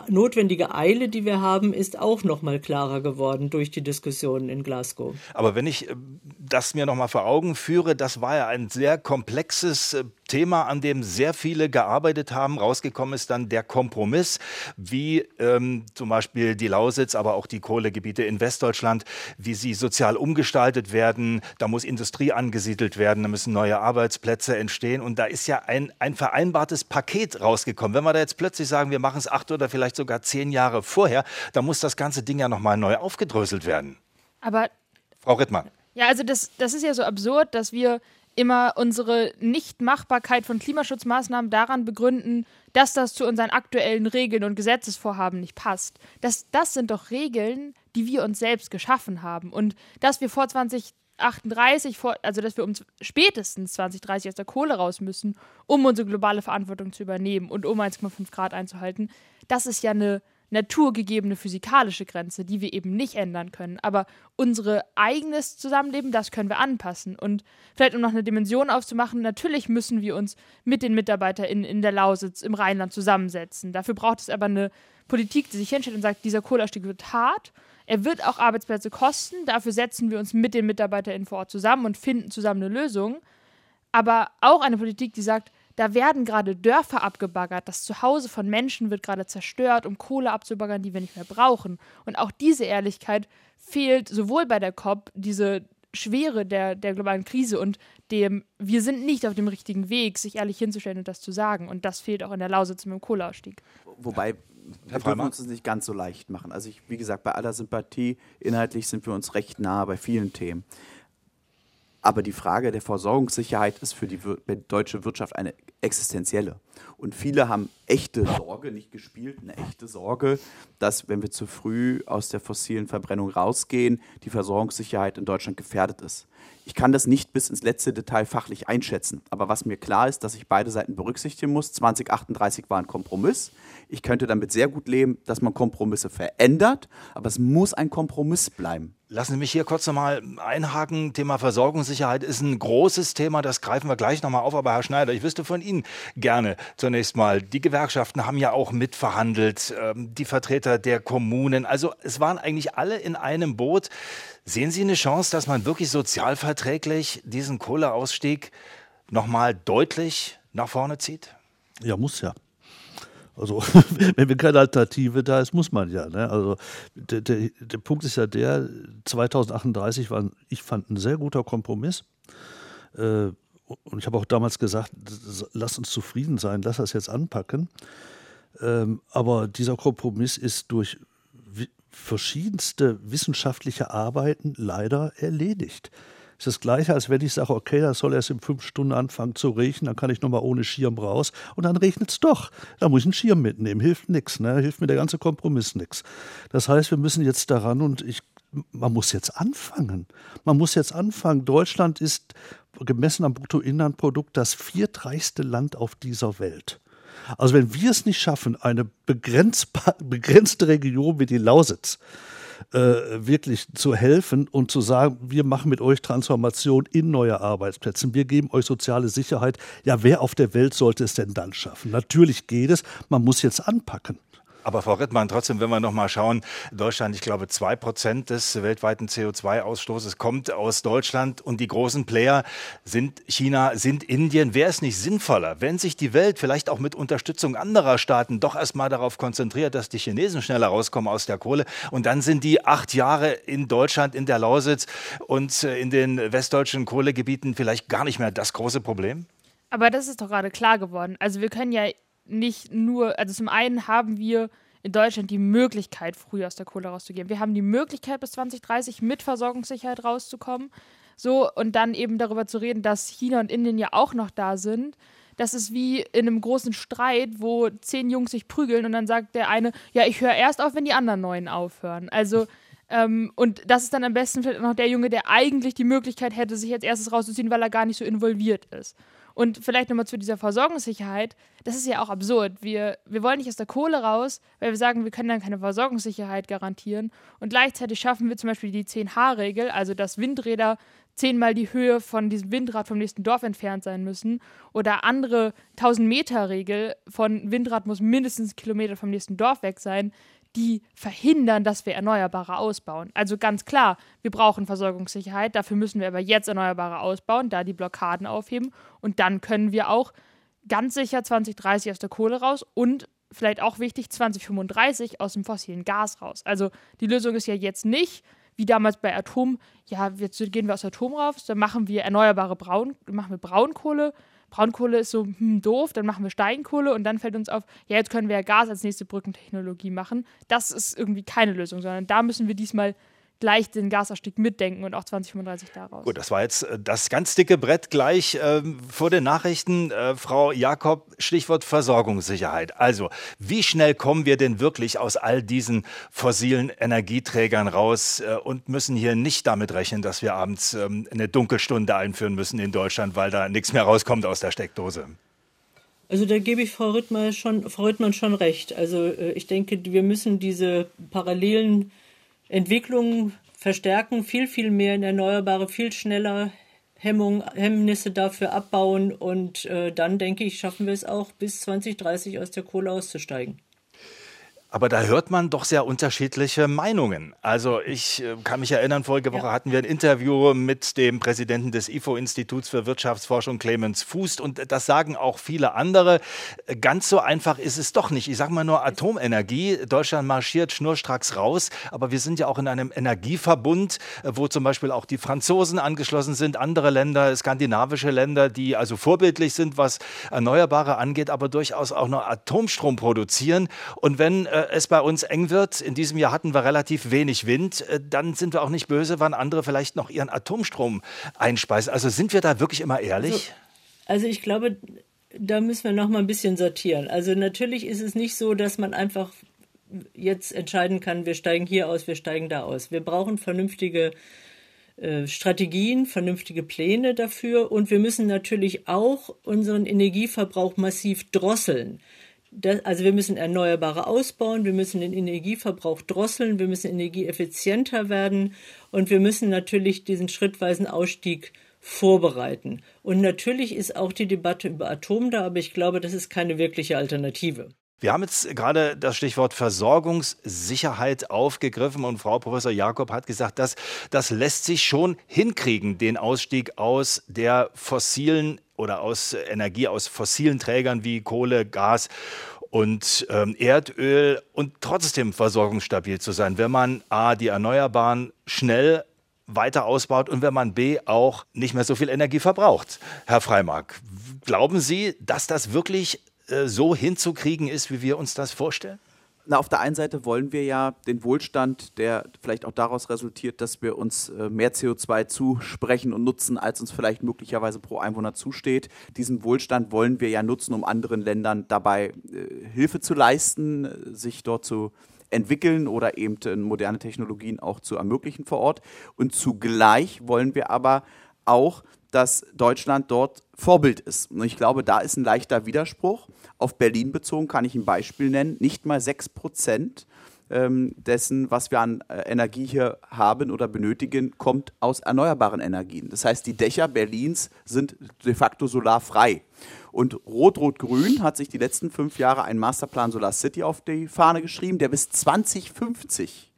notwendige Eile, die wir haben, ist auch noch mal klarer geworden durch die Diskussionen in Glasgow. Aber wenn ich äh, das mir noch mal vor Augen führe, das war ja ein sehr komplexes äh, Thema, an dem sehr viele gearbeitet haben. Rausgekommen ist dann der Kompromiss, wie ähm, zum Beispiel die Lausitz, aber auch die Kohlegebiete in Westdeutschland, wie sie sozial umgestaltet werden. Da muss Industrie angesiedelt werden, da müssen neue Arbeitsplätze entstehen. Und da ist ja ein, ein vereinbartes Paket rausgekommen. Wenn wir da jetzt plötzlich sagen, wir machen es acht oder vielleicht sogar zehn Jahre vorher, dann muss das ganze Ding ja nochmal neu aufgedröselt werden. Aber. Frau Rittmann. Ja, also das, das ist ja so absurd, dass wir immer unsere Nichtmachbarkeit von Klimaschutzmaßnahmen daran begründen, dass das zu unseren aktuellen Regeln und Gesetzesvorhaben nicht passt. Das, das sind doch Regeln, die wir uns selbst geschaffen haben. Und dass wir vor 2038, vor, also dass wir um spätestens 2030 aus der Kohle raus müssen, um unsere globale Verantwortung zu übernehmen und um 1,5 Grad einzuhalten, das ist ja eine naturgegebene physikalische Grenze, die wir eben nicht ändern können. Aber unser eigenes Zusammenleben, das können wir anpassen. Und vielleicht, um noch eine Dimension aufzumachen, natürlich müssen wir uns mit den MitarbeiterInnen in der Lausitz, im Rheinland zusammensetzen. Dafür braucht es aber eine Politik, die sich hinstellt und sagt, dieser Kohleausstieg wird hart. Er wird auch Arbeitsplätze kosten. Dafür setzen wir uns mit den MitarbeiterInnen vor Ort zusammen und finden zusammen eine Lösung. Aber auch eine Politik, die sagt, da werden gerade Dörfer abgebaggert, das Zuhause von Menschen wird gerade zerstört, um Kohle abzubaggern, die wir nicht mehr brauchen. Und auch diese Ehrlichkeit fehlt sowohl bei der COP, diese Schwere der, der globalen Krise und dem, wir sind nicht auf dem richtigen Weg, sich ehrlich hinzustellen und das zu sagen. Und das fehlt auch in der Lausitz mit dem Kohleausstieg. Wobei wir dürfen uns das nicht ganz so leicht machen. Also ich, wie gesagt, bei aller Sympathie, inhaltlich sind wir uns recht nah bei vielen Themen. Aber die Frage der Versorgungssicherheit ist für die deutsche Wirtschaft eine existenzielle. Und viele haben echte Sorge, nicht gespielt, eine echte Sorge, dass, wenn wir zu früh aus der fossilen Verbrennung rausgehen, die Versorgungssicherheit in Deutschland gefährdet ist. Ich kann das nicht bis ins letzte Detail fachlich einschätzen. Aber was mir klar ist, dass ich beide Seiten berücksichtigen muss. 2038 war ein Kompromiss. Ich könnte damit sehr gut leben, dass man Kompromisse verändert. Aber es muss ein Kompromiss bleiben. Lassen Sie mich hier kurz nochmal einhaken. Thema Versorgungssicherheit ist ein großes Thema. Das greifen wir gleich nochmal auf. Aber Herr Schneider, ich wüsste von Ihnen gerne zunächst mal, die Gewerkschaften haben ja auch mitverhandelt, ähm, die Vertreter der Kommunen. Also es waren eigentlich alle in einem Boot. Sehen Sie eine Chance, dass man wirklich sozialverträglich diesen Kohleausstieg nochmal deutlich nach vorne zieht? Ja, muss ja. Also, wenn keine Alternative da ist, muss man ja. Ne? Also, der, der, der, Punkt ist ja der: 2038 war, ich fand, ein sehr guter Kompromiss. Äh, und ich habe auch damals gesagt, lass uns zufrieden sein, lass das jetzt anpacken. Ähm, aber dieser Kompromiss ist durch verschiedenste wissenschaftliche Arbeiten leider erledigt. Es ist das Gleiche, als wenn ich sage, okay, das soll erst in fünf Stunden anfangen zu regnen, dann kann ich nochmal ohne Schirm raus und dann regnet es doch. Da muss ich einen Schirm mitnehmen, hilft nichts, ne? hilft mir der ganze Kompromiss nichts. Das heißt, wir müssen jetzt daran und ich, man muss jetzt anfangen. Man muss jetzt anfangen. Deutschland ist gemessen am Bruttoinlandprodukt das viertreichste Land auf dieser Welt. Also wenn wir es nicht schaffen, eine begrenzte Region wie die Lausitz äh, wirklich zu helfen und zu sagen, wir machen mit euch Transformation in neue Arbeitsplätze, wir geben euch soziale Sicherheit, ja, wer auf der Welt sollte es denn dann schaffen? Natürlich geht es, man muss jetzt anpacken. Aber Frau Rittmann, trotzdem, wenn wir noch mal schauen, Deutschland, ich glaube, zwei Prozent des weltweiten CO2-Ausstoßes kommt aus Deutschland und die großen Player sind China, sind Indien. Wäre es nicht sinnvoller, wenn sich die Welt vielleicht auch mit Unterstützung anderer Staaten doch erstmal darauf konzentriert, dass die Chinesen schneller rauskommen aus der Kohle und dann sind die acht Jahre in Deutschland, in der Lausitz und äh, in den westdeutschen Kohlegebieten vielleicht gar nicht mehr das große Problem? Aber das ist doch gerade klar geworden. Also wir können ja nicht nur, also zum einen haben wir in Deutschland die Möglichkeit, früh aus der Kohle rauszugehen. Wir haben die Möglichkeit, bis 2030 mit Versorgungssicherheit rauszukommen. So, und dann eben darüber zu reden, dass China und Indien ja auch noch da sind. Das ist wie in einem großen Streit, wo zehn Jungs sich prügeln und dann sagt der eine, ja, ich höre erst auf, wenn die anderen neun aufhören. Also, ähm, und das ist dann am besten vielleicht noch der Junge, der eigentlich die Möglichkeit hätte, sich als erstes rauszuziehen, weil er gar nicht so involviert ist. Und vielleicht nochmal zu dieser Versorgungssicherheit. Das ist ja auch absurd. Wir, wir wollen nicht aus der Kohle raus, weil wir sagen, wir können dann keine Versorgungssicherheit garantieren. Und gleichzeitig schaffen wir zum Beispiel die 10H-Regel, also dass Windräder zehnmal die Höhe von diesem Windrad vom nächsten Dorf entfernt sein müssen. Oder andere 1000-Meter-Regel von Windrad muss mindestens einen Kilometer vom nächsten Dorf weg sein die verhindern, dass wir Erneuerbare ausbauen. Also ganz klar, wir brauchen Versorgungssicherheit, dafür müssen wir aber jetzt Erneuerbare ausbauen, da die Blockaden aufheben und dann können wir auch ganz sicher 2030 aus der Kohle raus und vielleicht auch wichtig 2035 aus dem fossilen Gas raus. Also die Lösung ist ja jetzt nicht, wie damals bei Atom, ja, jetzt gehen wir aus Atom raus, dann machen wir erneuerbare Braun, machen wir Braunkohle, Braunkohle ist so hm, doof, dann machen wir Steinkohle und dann fällt uns auf, ja, jetzt können wir ja Gas als nächste Brückentechnologie machen. Das ist irgendwie keine Lösung, sondern da müssen wir diesmal gleich den Gasausstieg mitdenken und auch 2035 daraus. Gut, das war jetzt äh, das ganz dicke Brett gleich äh, vor den Nachrichten. Äh, Frau Jakob, Stichwort Versorgungssicherheit. Also, wie schnell kommen wir denn wirklich aus all diesen fossilen Energieträgern raus äh, und müssen hier nicht damit rechnen, dass wir abends ähm, eine Dunkelstunde einführen müssen in Deutschland, weil da nichts mehr rauskommt aus der Steckdose? Also da gebe ich Frau Rittmann schon, Frau Rittmann schon recht. Also äh, ich denke, wir müssen diese parallelen Entwicklungen verstärken, viel, viel mehr in Erneuerbare, viel schneller Hemmung, Hemmnisse dafür abbauen und äh, dann denke ich, schaffen wir es auch bis 2030 aus der Kohle auszusteigen. Aber da hört man doch sehr unterschiedliche Meinungen. Also ich äh, kann mich erinnern, vorige Woche ja. hatten wir ein Interview mit dem Präsidenten des IFO-Instituts für Wirtschaftsforschung, Clemens Fußt. Und das sagen auch viele andere. Ganz so einfach ist es doch nicht. Ich sage mal nur Atomenergie. Deutschland marschiert schnurstracks raus. Aber wir sind ja auch in einem Energieverbund, wo zum Beispiel auch die Franzosen angeschlossen sind, andere Länder, skandinavische Länder, die also vorbildlich sind, was Erneuerbare angeht, aber durchaus auch noch Atomstrom produzieren. Und wenn äh, es bei uns eng wird, in diesem Jahr hatten wir relativ wenig Wind, äh, dann sind wir auch nicht böse, wann andere vielleicht noch ihren Atomstrom einspeisen. Also sind wir da wirklich immer ehrlich? Also, also ich glaube, da müssen wir noch mal ein bisschen sortieren. Also natürlich ist es nicht so, dass man einfach jetzt entscheiden kann, wir steigen hier aus, wir steigen da aus. Wir brauchen vernünftige äh, Strategien, vernünftige Pläne dafür und wir müssen natürlich auch unseren Energieverbrauch massiv drosseln. Das, also wir müssen Erneuerbare ausbauen, wir müssen den Energieverbrauch drosseln, wir müssen energieeffizienter werden und wir müssen natürlich diesen schrittweisen Ausstieg vorbereiten. Und natürlich ist auch die Debatte über Atom da, aber ich glaube, das ist keine wirkliche Alternative. Wir haben jetzt gerade das Stichwort Versorgungssicherheit aufgegriffen und Frau Professor Jakob hat gesagt, dass das lässt sich schon hinkriegen, den Ausstieg aus der fossilen oder aus Energie aus fossilen Trägern wie Kohle, Gas und ähm, Erdöl und trotzdem versorgungsstabil zu sein, wenn man a die Erneuerbaren schnell weiter ausbaut und wenn man b auch nicht mehr so viel Energie verbraucht. Herr Freimark, glauben Sie, dass das wirklich äh, so hinzukriegen ist, wie wir uns das vorstellen? Na, auf der einen Seite wollen wir ja den Wohlstand, der vielleicht auch daraus resultiert, dass wir uns äh, mehr CO2 zusprechen und nutzen, als uns vielleicht möglicherweise pro Einwohner zusteht. Diesen Wohlstand wollen wir ja nutzen, um anderen Ländern dabei äh, Hilfe zu leisten, sich dort zu entwickeln oder eben moderne Technologien auch zu ermöglichen vor Ort. Und zugleich wollen wir aber auch, dass Deutschland dort Vorbild ist. Und ich glaube, da ist ein leichter Widerspruch. Auf Berlin bezogen kann ich ein Beispiel nennen. Nicht mal 6 Prozent ähm, dessen, was wir an äh, Energie hier haben oder benötigen, kommt aus erneuerbaren Energien. Das heißt, die Dächer Berlins sind de facto solarfrei. Und Rot-Rot-Grün hat sich die letzten fünf Jahre einen Masterplan Solar City auf die Fahne geschrieben, der bis 2050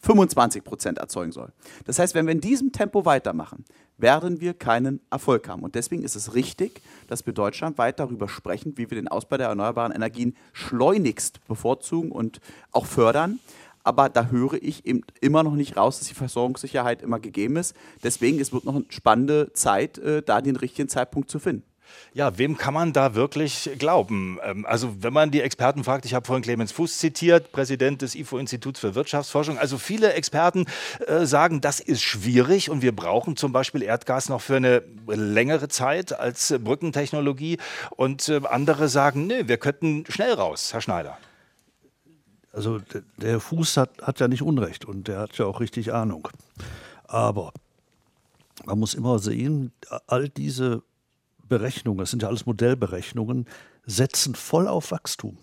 25 Prozent erzeugen soll. Das heißt, wenn wir in diesem Tempo weitermachen, werden wir keinen Erfolg haben. Und deswegen ist es richtig, dass wir deutschlandweit darüber sprechen, wie wir den Ausbau der erneuerbaren Energien schleunigst bevorzugen und auch fördern. Aber da höre ich eben immer noch nicht raus, dass die Versorgungssicherheit immer gegeben ist. Deswegen es wird noch eine spannende Zeit, äh, da den richtigen Zeitpunkt zu finden. Ja, wem kann man da wirklich glauben? Ähm, also wenn man die Experten fragt, ich habe vorhin Clemens Fuß zitiert, Präsident des IFO-Instituts für Wirtschaftsforschung. Also viele Experten äh, sagen, das ist schwierig und wir brauchen zum Beispiel Erdgas noch für eine längere Zeit als Brückentechnologie. Und äh, andere sagen, nee, wir könnten schnell raus, Herr Schneider. Also der Fuß hat, hat ja nicht Unrecht und der hat ja auch richtig Ahnung. Aber man muss immer sehen, all diese Berechnungen, das sind ja alles Modellberechnungen, setzen voll auf Wachstum.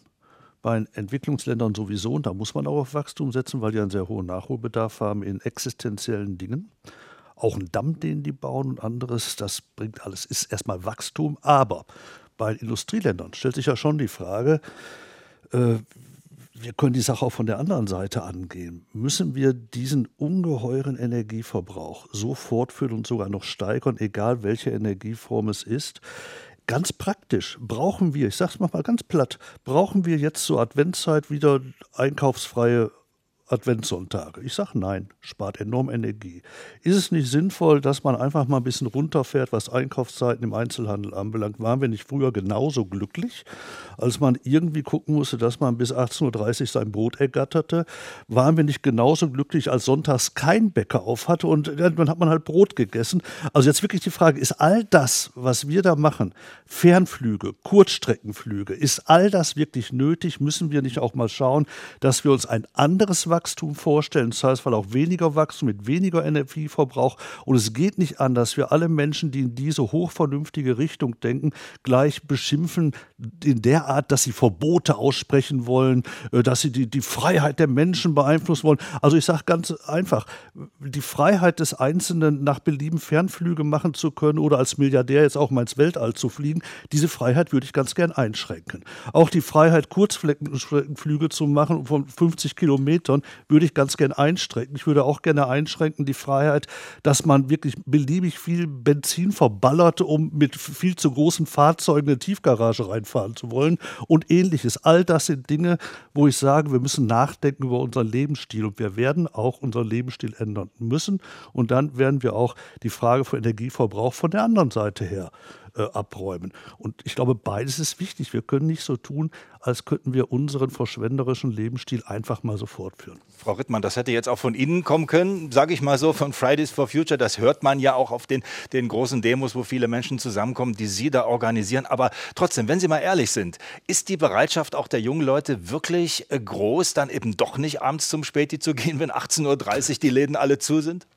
Bei Entwicklungsländern sowieso, und da muss man auch auf Wachstum setzen, weil die einen sehr hohen Nachholbedarf haben in existenziellen Dingen. Auch ein Damm, den die bauen und anderes, das bringt alles, ist erstmal Wachstum. Aber bei Industrieländern stellt sich ja schon die Frage, äh, wir können die Sache auch von der anderen Seite angehen. Müssen wir diesen ungeheuren Energieverbrauch so fortführen und sogar noch steigern, egal welche Energieform es ist? Ganz praktisch brauchen wir, ich sage es mal ganz platt, brauchen wir jetzt zur Adventszeit wieder einkaufsfreie Adventssonntage? Ich sage nein, spart enorm Energie. Ist es nicht sinnvoll, dass man einfach mal ein bisschen runterfährt, was Einkaufszeiten im Einzelhandel anbelangt? Waren wir nicht früher genauso glücklich, als man irgendwie gucken musste, dass man bis 18.30 Uhr sein Brot ergatterte? Waren wir nicht genauso glücklich, als sonntags kein Bäcker auf hatte und dann hat man halt Brot gegessen? Also jetzt wirklich die Frage, ist all das, was wir da machen, Fernflüge, Kurzstreckenflüge, ist all das wirklich nötig? Müssen wir nicht auch mal schauen, dass wir uns ein anderes Wachstum vorstellen, das heißt, weil auch weniger Wachstum mit weniger Energieverbrauch. Und es geht nicht an, dass wir alle Menschen, die in diese hochvernünftige Richtung denken, gleich beschimpfen in der Art, dass sie Verbote aussprechen wollen, äh, dass sie die, die Freiheit der Menschen beeinflussen wollen. Also ich sage ganz einfach, die Freiheit des Einzelnen nach Belieben Fernflüge machen zu können oder als Milliardär jetzt auch mal ins Weltall zu fliegen, diese Freiheit würde ich ganz gern einschränken. Auch die Freiheit, Kurzfleckenflüge zu machen von 50 Kilometern, würde ich ganz gern einschränken. Ich würde auch gerne einschränken die Freiheit, dass man wirklich beliebig viel Benzin verballert, um mit viel zu großen Fahrzeugen eine Tiefgarage reinfahren zu wollen und ähnliches. All das sind Dinge, wo ich sage, wir müssen nachdenken über unseren Lebensstil und wir werden auch unseren Lebensstil ändern müssen und dann werden wir auch die Frage von Energieverbrauch von der anderen Seite her äh, abräumen. Und ich glaube, beides ist wichtig. Wir können nicht so tun, als könnten wir unseren verschwenderischen Lebensstil einfach mal so fortführen. Frau Rittmann, das hätte jetzt auch von Ihnen kommen können, sage ich mal so, von Fridays for Future. Das hört man ja auch auf den, den großen Demos, wo viele Menschen zusammenkommen, die Sie da organisieren. Aber trotzdem, wenn Sie mal ehrlich sind, ist die Bereitschaft auch der jungen Leute wirklich äh, groß, dann eben doch nicht abends zum Späti zu gehen, wenn 18.30 Uhr die Läden alle zu sind?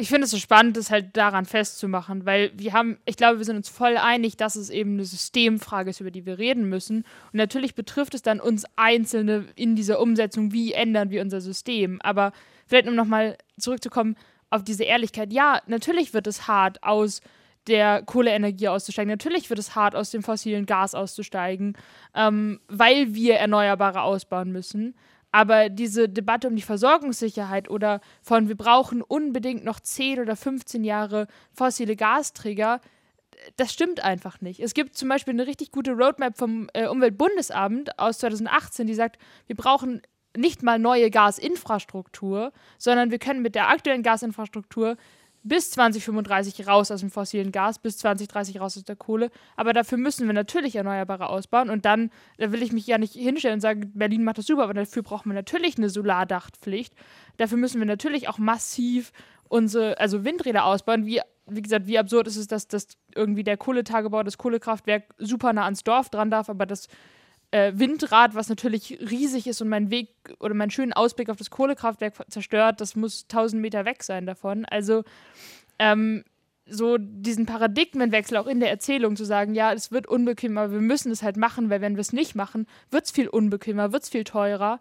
Ich finde es so spannend, das halt daran festzumachen, weil wir haben, ich glaube, wir sind uns voll einig, dass es eben eine Systemfrage ist, über die wir reden müssen. Und natürlich betrifft es dann uns Einzelne in dieser Umsetzung, wie ändern wir unser System. Aber vielleicht um nochmal zurückzukommen auf diese Ehrlichkeit, ja, natürlich wird es hart aus der Kohleenergie auszusteigen. Natürlich wird es hart, aus dem fossilen Gas auszusteigen, ähm, weil wir Erneuerbare ausbauen müssen. Aber diese Debatte um die Versorgungssicherheit oder von wir brauchen unbedingt noch 10 oder 15 Jahre fossile Gasträger, das stimmt einfach nicht. Es gibt zum Beispiel eine richtig gute Roadmap vom äh, Umweltbundesamt aus 2018, die sagt, wir brauchen nicht mal neue Gasinfrastruktur, sondern wir können mit der aktuellen Gasinfrastruktur bis 2035 raus aus dem fossilen Gas, bis 2030 raus aus der Kohle. Aber dafür müssen wir natürlich Erneuerbare ausbauen. Und dann, da will ich mich ja nicht hinstellen und sagen, Berlin macht das super, aber dafür brauchen wir natürlich eine Solardachtpflicht. Dafür müssen wir natürlich auch massiv unsere, also Windräder ausbauen. Wie, wie gesagt, wie absurd ist es, dass, dass irgendwie der Kohletagebau, das Kohlekraftwerk super nah ans Dorf dran darf, aber das äh, Windrad, was natürlich riesig ist und meinen Weg oder meinen schönen Ausblick auf das Kohlekraftwerk zerstört, das muss 1000 Meter weg sein davon. Also ähm, so diesen Paradigmenwechsel auch in der Erzählung zu sagen, ja, es wird unbequemer, wir müssen es halt machen, weil wenn wir es nicht machen, wird es viel unbequemer, wird es viel teurer.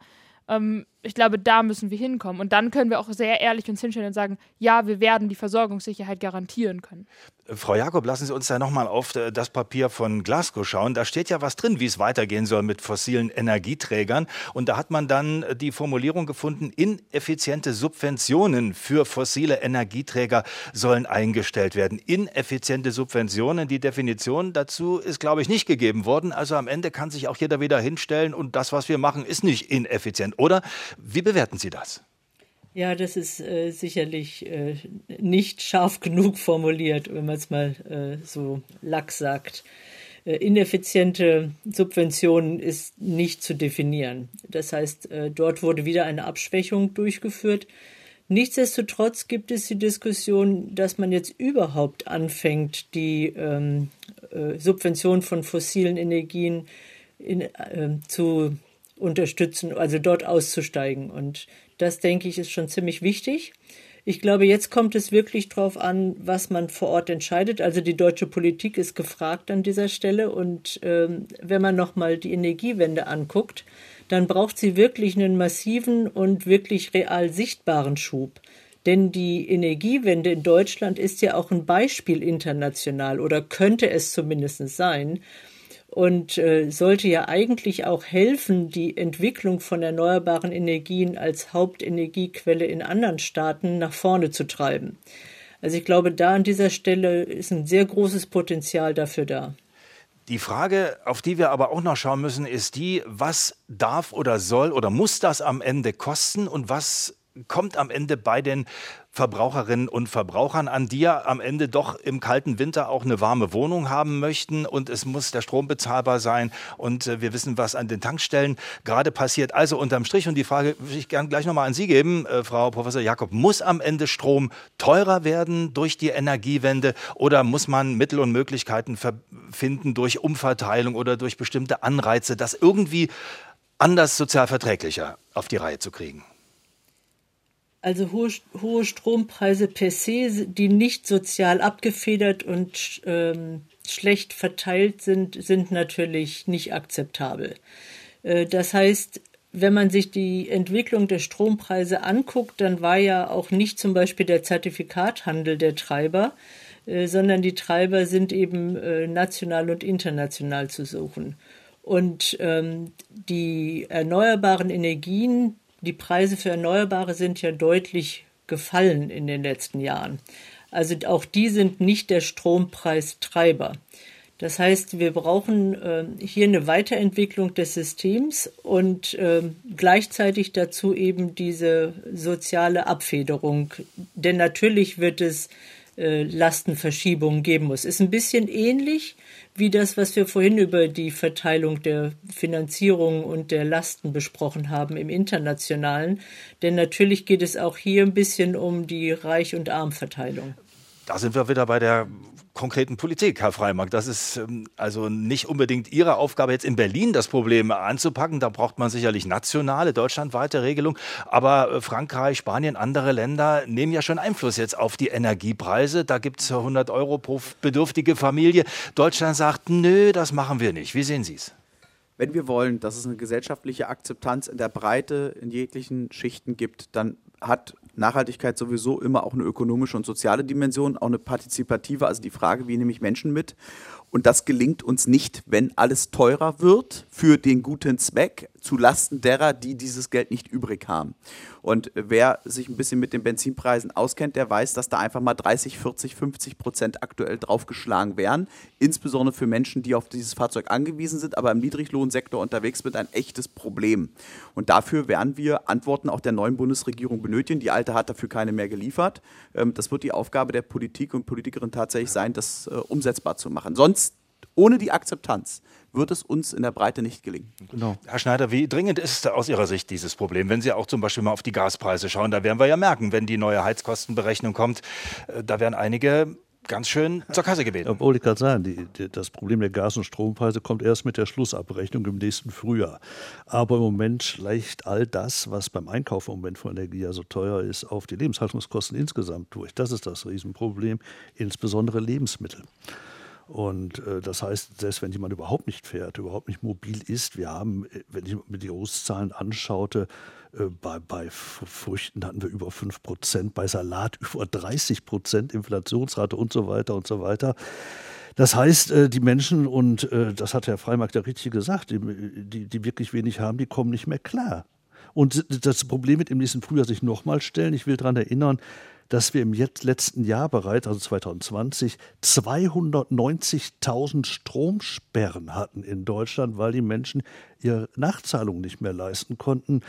Ähm, ich glaube, da müssen wir hinkommen. Und dann können wir auch sehr ehrlich uns hinstellen und sagen, ja, wir werden die Versorgungssicherheit garantieren können. Frau Jakob, lassen Sie uns da nochmal auf äh, das Papier von Glasgow schauen. Da steht ja was drin, wie es weitergehen soll mit fossilen Energieträgern. Und da hat man dann äh, die Formulierung gefunden, ineffiziente Subventionen für fossile Energieträger sollen eingestellt werden. Ineffiziente Subventionen, die Definition dazu ist, glaube ich, nicht gegeben worden. Also am Ende kann sich auch jeder wieder hinstellen und das, was wir machen, ist nicht ineffizient, oder? Wie bewerten Sie das? Ja, das ist äh, sicherlich äh, nicht scharf genug formuliert, wenn man es mal äh, so lax sagt. Äh, ineffiziente Subventionen ist nicht zu definieren. Das heißt, äh, dort wurde wieder eine Abschwächung durchgeführt. Nichtsdestotrotz gibt es die Diskussion, dass man jetzt überhaupt anfängt, die ähm, äh, Subvention von fossilen Energien in, zu unterstützen, also dort auszusteigen. Und das, denke ich, ist schon ziemlich wichtig. Ich glaube, jetzt kommt es wirklich darauf an, was man vor Ort entscheidet. Also die deutsche Politik ist gefragt an dieser Stelle. Und ähm, wenn man nochmal die Energiewende anguckt, dann braucht sie wirklich einen massiven und wirklich real sichtbaren Schub. Denn die Energiewende in Deutschland ist ja auch ein Beispiel international oder könnte es zumindest sein und äh, sollte ja eigentlich auch helfen, die Entwicklung von erneuerbaren Energien als Hauptenergiequelle in anderen Staaten nach vorne zu treiben. Also ich glaube, da an dieser Stelle ist ein sehr großes Potenzial dafür da. Die Frage, auf die wir aber auch noch schauen müssen, ist die, was darf oder soll oder muss das am Ende kosten und was kommt am Ende bei den Verbraucherinnen und Verbrauchern an, die ja am Ende doch im kalten Winter auch eine warme Wohnung haben möchten und es muss der Strom bezahlbar sein und äh, wir wissen, was an den Tankstellen gerade passiert. Also unterm Strich und die Frage würde ich gerne gleich nochmal an Sie geben, äh, Frau Professor Jakob, muss am Ende Strom teurer werden durch die Energiewende oder muss man Mittel und Möglichkeiten finden durch Umverteilung oder durch bestimmte Anreize, das irgendwie anders sozial verträglicher auf die Reihe zu kriegen? Also hohe, hohe Strompreise per se, die nicht sozial abgefedert und ähm, schlecht verteilt sind, sind natürlich nicht akzeptabel. Äh, das heißt, wenn man sich die Entwicklung der Strompreise anguckt, dann war ja auch nicht zum Beispiel der Zertifikathandel der Treiber, äh, sondern die Treiber sind eben äh, national und international zu suchen. Und ähm, die erneuerbaren Energien, die Preise für Erneuerbare sind ja deutlich gefallen in den letzten Jahren. Also auch die sind nicht der Strompreistreiber. Das heißt, wir brauchen äh, hier eine Weiterentwicklung des Systems und äh, gleichzeitig dazu eben diese soziale Abfederung. Denn natürlich wird es äh, Lastenverschiebungen geben muss. Ist ein bisschen ähnlich wie das, was wir vorhin über die Verteilung der Finanzierung und der Lasten besprochen haben im internationalen. Denn natürlich geht es auch hier ein bisschen um die Reich- und Armverteilung. Da sind wir wieder bei der konkreten Politik, Herr Freimark. Das ist ähm, also nicht unbedingt Ihre Aufgabe, jetzt in Berlin das Problem anzupacken. Da braucht man sicherlich nationale, deutschlandweite Regelung. Aber äh, Frankreich, Spanien, andere Länder nehmen ja schon Einfluss jetzt auf die Energiepreise. Da gibt es 100 Euro pro bedürftige Familie. Deutschland sagt, nö, das machen wir nicht. Wie sehen Sie es? Wenn wir wollen, dass es eine gesellschaftliche Akzeptanz in der Breite in jeglichen Schichten gibt, dann hat Nachhaltigkeit sowieso immer auch eine ökonomische und soziale Dimension, auch eine partizipative, also die Frage, wie nehme ich Menschen mit? Und das gelingt uns nicht, wenn alles teurer wird für den guten Zweck, zu Lasten derer, die dieses Geld nicht übrig haben. Und wer sich ein bisschen mit den Benzinpreisen auskennt, der weiß, dass da einfach mal 30, 40, 50 Prozent aktuell draufgeschlagen werden. Insbesondere für Menschen, die auf dieses Fahrzeug angewiesen sind, aber im Niedriglohnsektor unterwegs sind, ein echtes Problem. Und dafür werden wir Antworten auch der neuen Bundesregierung benötigen. Die alte hat dafür keine mehr geliefert. Ähm, das wird die Aufgabe der Politik und Politikerin tatsächlich sein, das äh, umsetzbar zu machen. Sonst, ohne die Akzeptanz, wird es uns in der Breite nicht gelingen. Genau. Herr Schneider, wie dringend ist aus Ihrer Sicht dieses Problem? Wenn Sie auch zum Beispiel mal auf die Gaspreise schauen, da werden wir ja merken, wenn die neue Heizkostenberechnung kommt, äh, da werden einige ganz schön zur Kasse gebeten. Obwohl ich gerade sagen, die, die, das Problem der Gas- und Strompreise kommt erst mit der Schlussabrechnung im nächsten Frühjahr. Aber im Moment schleicht all das, was beim Einkauf im Moment von Energie ja so teuer ist, auf die Lebenshaltungskosten insgesamt durch. Das ist das Riesenproblem, insbesondere Lebensmittel. Und äh, das heißt, selbst wenn jemand überhaupt nicht fährt, überhaupt nicht mobil ist, wir haben, äh, wenn ich mir die Großzahlen anschaute, äh, bei, bei Früchten hatten wir über 5 Prozent, bei Salat über 30 Prozent Inflationsrate und so weiter und so weiter. Das heißt, äh, die Menschen, und äh, das hat Herr Freimark ja richtig gesagt, die, die, die wirklich wenig haben, die kommen nicht mehr klar. Und das Problem wird im nächsten Frühjahr sich nochmal stellen. Ich will daran erinnern, dass wir im letzten Jahr bereits, also 2020, 290.000 Stromsperren hatten in Deutschland, weil die Menschen ihre Nachzahlung nicht mehr leisten konnten.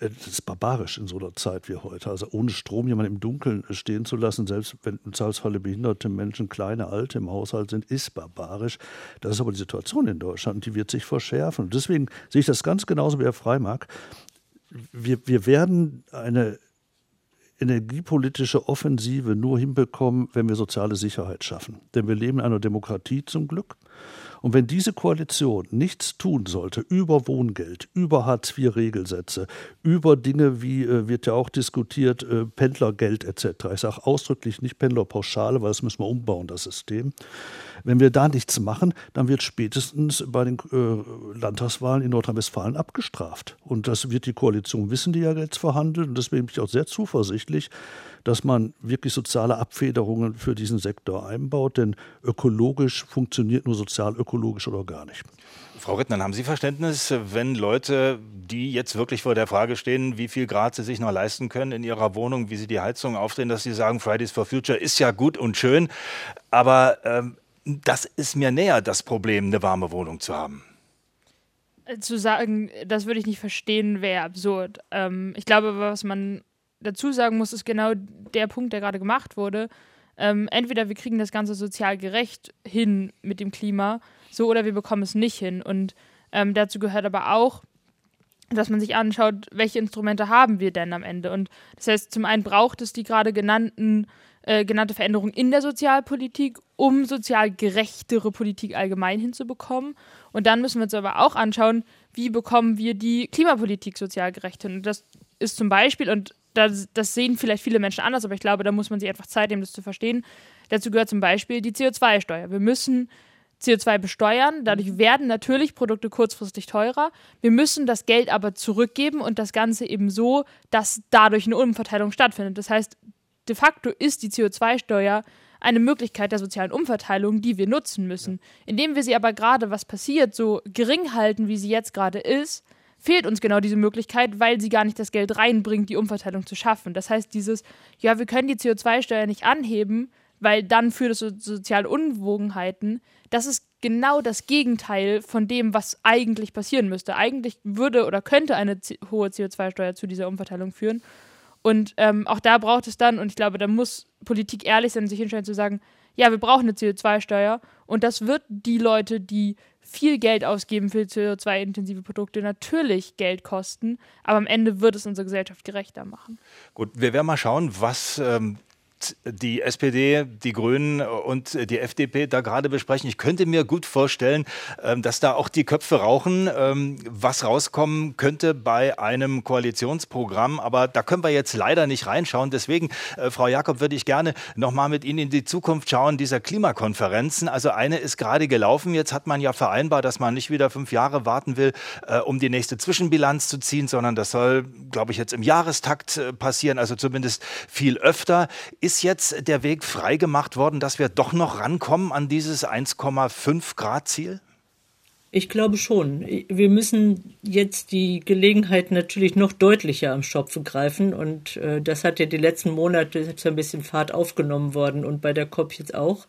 Äh, das ist barbarisch in so einer Zeit wie heute. Also ohne Strom jemanden im Dunkeln stehen zu lassen, selbst wenn im Zweifelsfalle behinderte Menschen, kleine, alte im Haushalt sind, ist barbarisch. Das ist aber die Situation in Deutschland die wird sich verschärfen. Deswegen sehe ich das ganz genauso wie Herr Freimark. Wir, wir werden eine energiepolitische Offensive nur hinbekommen, wenn wir soziale Sicherheit schaffen. Denn wir leben in einer Demokratie zum Glück. Und wenn diese Koalition nichts tun sollte über Wohngeld, über Hartz-IV-Regelsätze, über Dinge wie, äh, wird ja auch diskutiert, äh, Pendlergeld etc. Ich sage ausdrücklich nicht Pendlerpauschale, weil das müssen wir umbauen, das System. Wenn wir da nichts machen, dann wird spätestens bei den äh, Landtagswahlen in Nordrhein-Westfalen abgestraft. Und das wird die Koalition wissen, die ja jetzt verhandelt. Und deswegen bin ich auch sehr zuversichtlich, dass man wirklich soziale Abfederungen für diesen Sektor einbaut. Denn ökologisch funktioniert nur sozial-ökologisch oder gar nicht. Frau Rittner, haben Sie Verständnis, wenn Leute, die jetzt wirklich vor der Frage stehen, wie viel Grad sie sich noch leisten können in ihrer Wohnung, wie sie die Heizung aufdrehen, dass sie sagen, Fridays for Future ist ja gut und schön, aber ähm, das ist mir näher, das Problem, eine warme Wohnung zu haben. Äh, zu sagen, das würde ich nicht verstehen, wäre absurd. Ähm, ich glaube, was man dazu sagen muss, ist genau der Punkt, der gerade gemacht wurde. Ähm, entweder wir kriegen das Ganze sozial gerecht hin mit dem Klima, so oder wir bekommen es nicht hin. Und ähm, dazu gehört aber auch, dass man sich anschaut, welche Instrumente haben wir denn am Ende. Und das heißt, zum einen braucht es die gerade genannten äh, genannte Veränderungen in der Sozialpolitik, um sozial gerechtere Politik allgemein hinzubekommen. Und dann müssen wir uns aber auch anschauen, wie bekommen wir die Klimapolitik sozial gerecht hin. Und das ist zum Beispiel, und das, das sehen vielleicht viele Menschen anders, aber ich glaube, da muss man sich einfach Zeit nehmen, das zu verstehen. Dazu gehört zum Beispiel die CO2-Steuer. Wir müssen CO2 besteuern. Dadurch werden natürlich Produkte kurzfristig teurer. Wir müssen das Geld aber zurückgeben und das Ganze eben so, dass dadurch eine Umverteilung stattfindet. Das heißt, de facto ist die CO2-Steuer eine Möglichkeit der sozialen Umverteilung, die wir nutzen müssen. Indem wir sie aber gerade, was passiert, so gering halten, wie sie jetzt gerade ist, fehlt uns genau diese Möglichkeit, weil sie gar nicht das Geld reinbringt, die Umverteilung zu schaffen. Das heißt, dieses, ja, wir können die CO2-Steuer nicht anheben, weil dann führt es zu sozialen Unwogenheiten. Das ist genau das Gegenteil von dem, was eigentlich passieren müsste. Eigentlich würde oder könnte eine hohe CO2-Steuer zu dieser Umverteilung führen. Und ähm, auch da braucht es dann, und ich glaube, da muss Politik ehrlich sein, sich hinstellen zu sagen, ja, wir brauchen eine CO2-Steuer und das wird die Leute, die viel Geld ausgeben für CO2-intensive Produkte, natürlich Geld kosten, aber am Ende wird es unsere Gesellschaft gerechter machen. Gut, wir werden mal schauen, was ähm, die SPD, die Grünen und die FDP da gerade besprechen. Ich könnte mir gut vorstellen, ähm, dass da auch die Köpfe rauchen, ähm, was rauskommen könnte bei einem Koalitionsprogramm. Aber da können wir jetzt leider nicht reinschauen. Deswegen, äh, Frau Jakob, würde ich gerne noch mal mit Ihnen in die Zukunft schauen dieser Klimakonferenzen. Also eine ist gerade gelaufen. Jetzt hat man ja vereinbart, dass man nicht wieder fünf Jahre warten will, äh, um die nächste Zwischenbilanz zu ziehen, sondern das soll, glaube ich, jetzt im Jahrestakt äh, passieren. Also zumindest viel öfter. Jetzt der Weg freigemacht worden, dass wir doch noch rankommen an dieses 1,5 Grad Ziel? Ich glaube schon. Wir müssen jetzt die Gelegenheit natürlich noch deutlicher am Schopfe greifen. Und äh, das hat ja die letzten Monate jetzt ein bisschen Fahrt aufgenommen worden und bei der COP jetzt auch.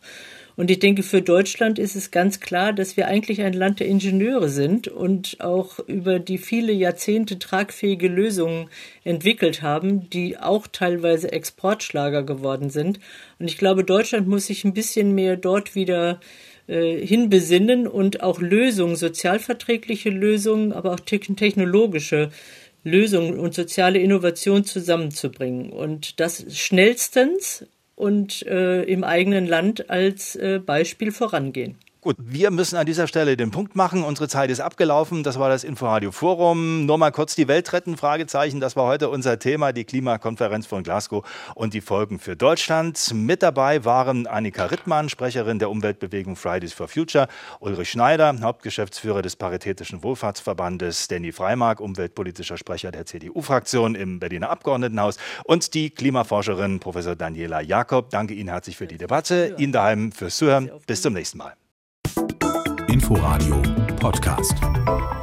Und ich denke, für Deutschland ist es ganz klar, dass wir eigentlich ein Land der Ingenieure sind und auch über die viele Jahrzehnte tragfähige Lösungen entwickelt haben, die auch teilweise Exportschlager geworden sind. Und ich glaube, Deutschland muss sich ein bisschen mehr dort wieder äh, hinbesinnen und auch Lösungen, sozialverträgliche Lösungen, aber auch technologische Lösungen und soziale Innovation zusammenzubringen. Und das schnellstens und äh, im eigenen Land als äh, Beispiel vorangehen. Gut, wir müssen an dieser Stelle den Punkt machen. Unsere Zeit ist abgelaufen. Das war das Inforadio Forum. Nur mal kurz die Welt retten, Fragezeichen. Das war heute unser Thema, die Klimakonferenz von Glasgow und die Folgen für Deutschland. Mit dabei waren Annika Rittmann, Sprecherin der Umweltbewegung Fridays for Future, Ulrich Schneider, Hauptgeschäftsführer des Paritätischen Wohlfahrtsverbandes, Danny Freimark, umweltpolitischer Sprecher der CDU-Fraktion im Berliner Abgeordnetenhaus und die Klimaforscherin Professor Daniela Jakob. Danke Ihnen herzlich für die Debatte. Ihnen daheim fürs Zuhören. Bis zum nächsten Mal. Inforadio Podcast.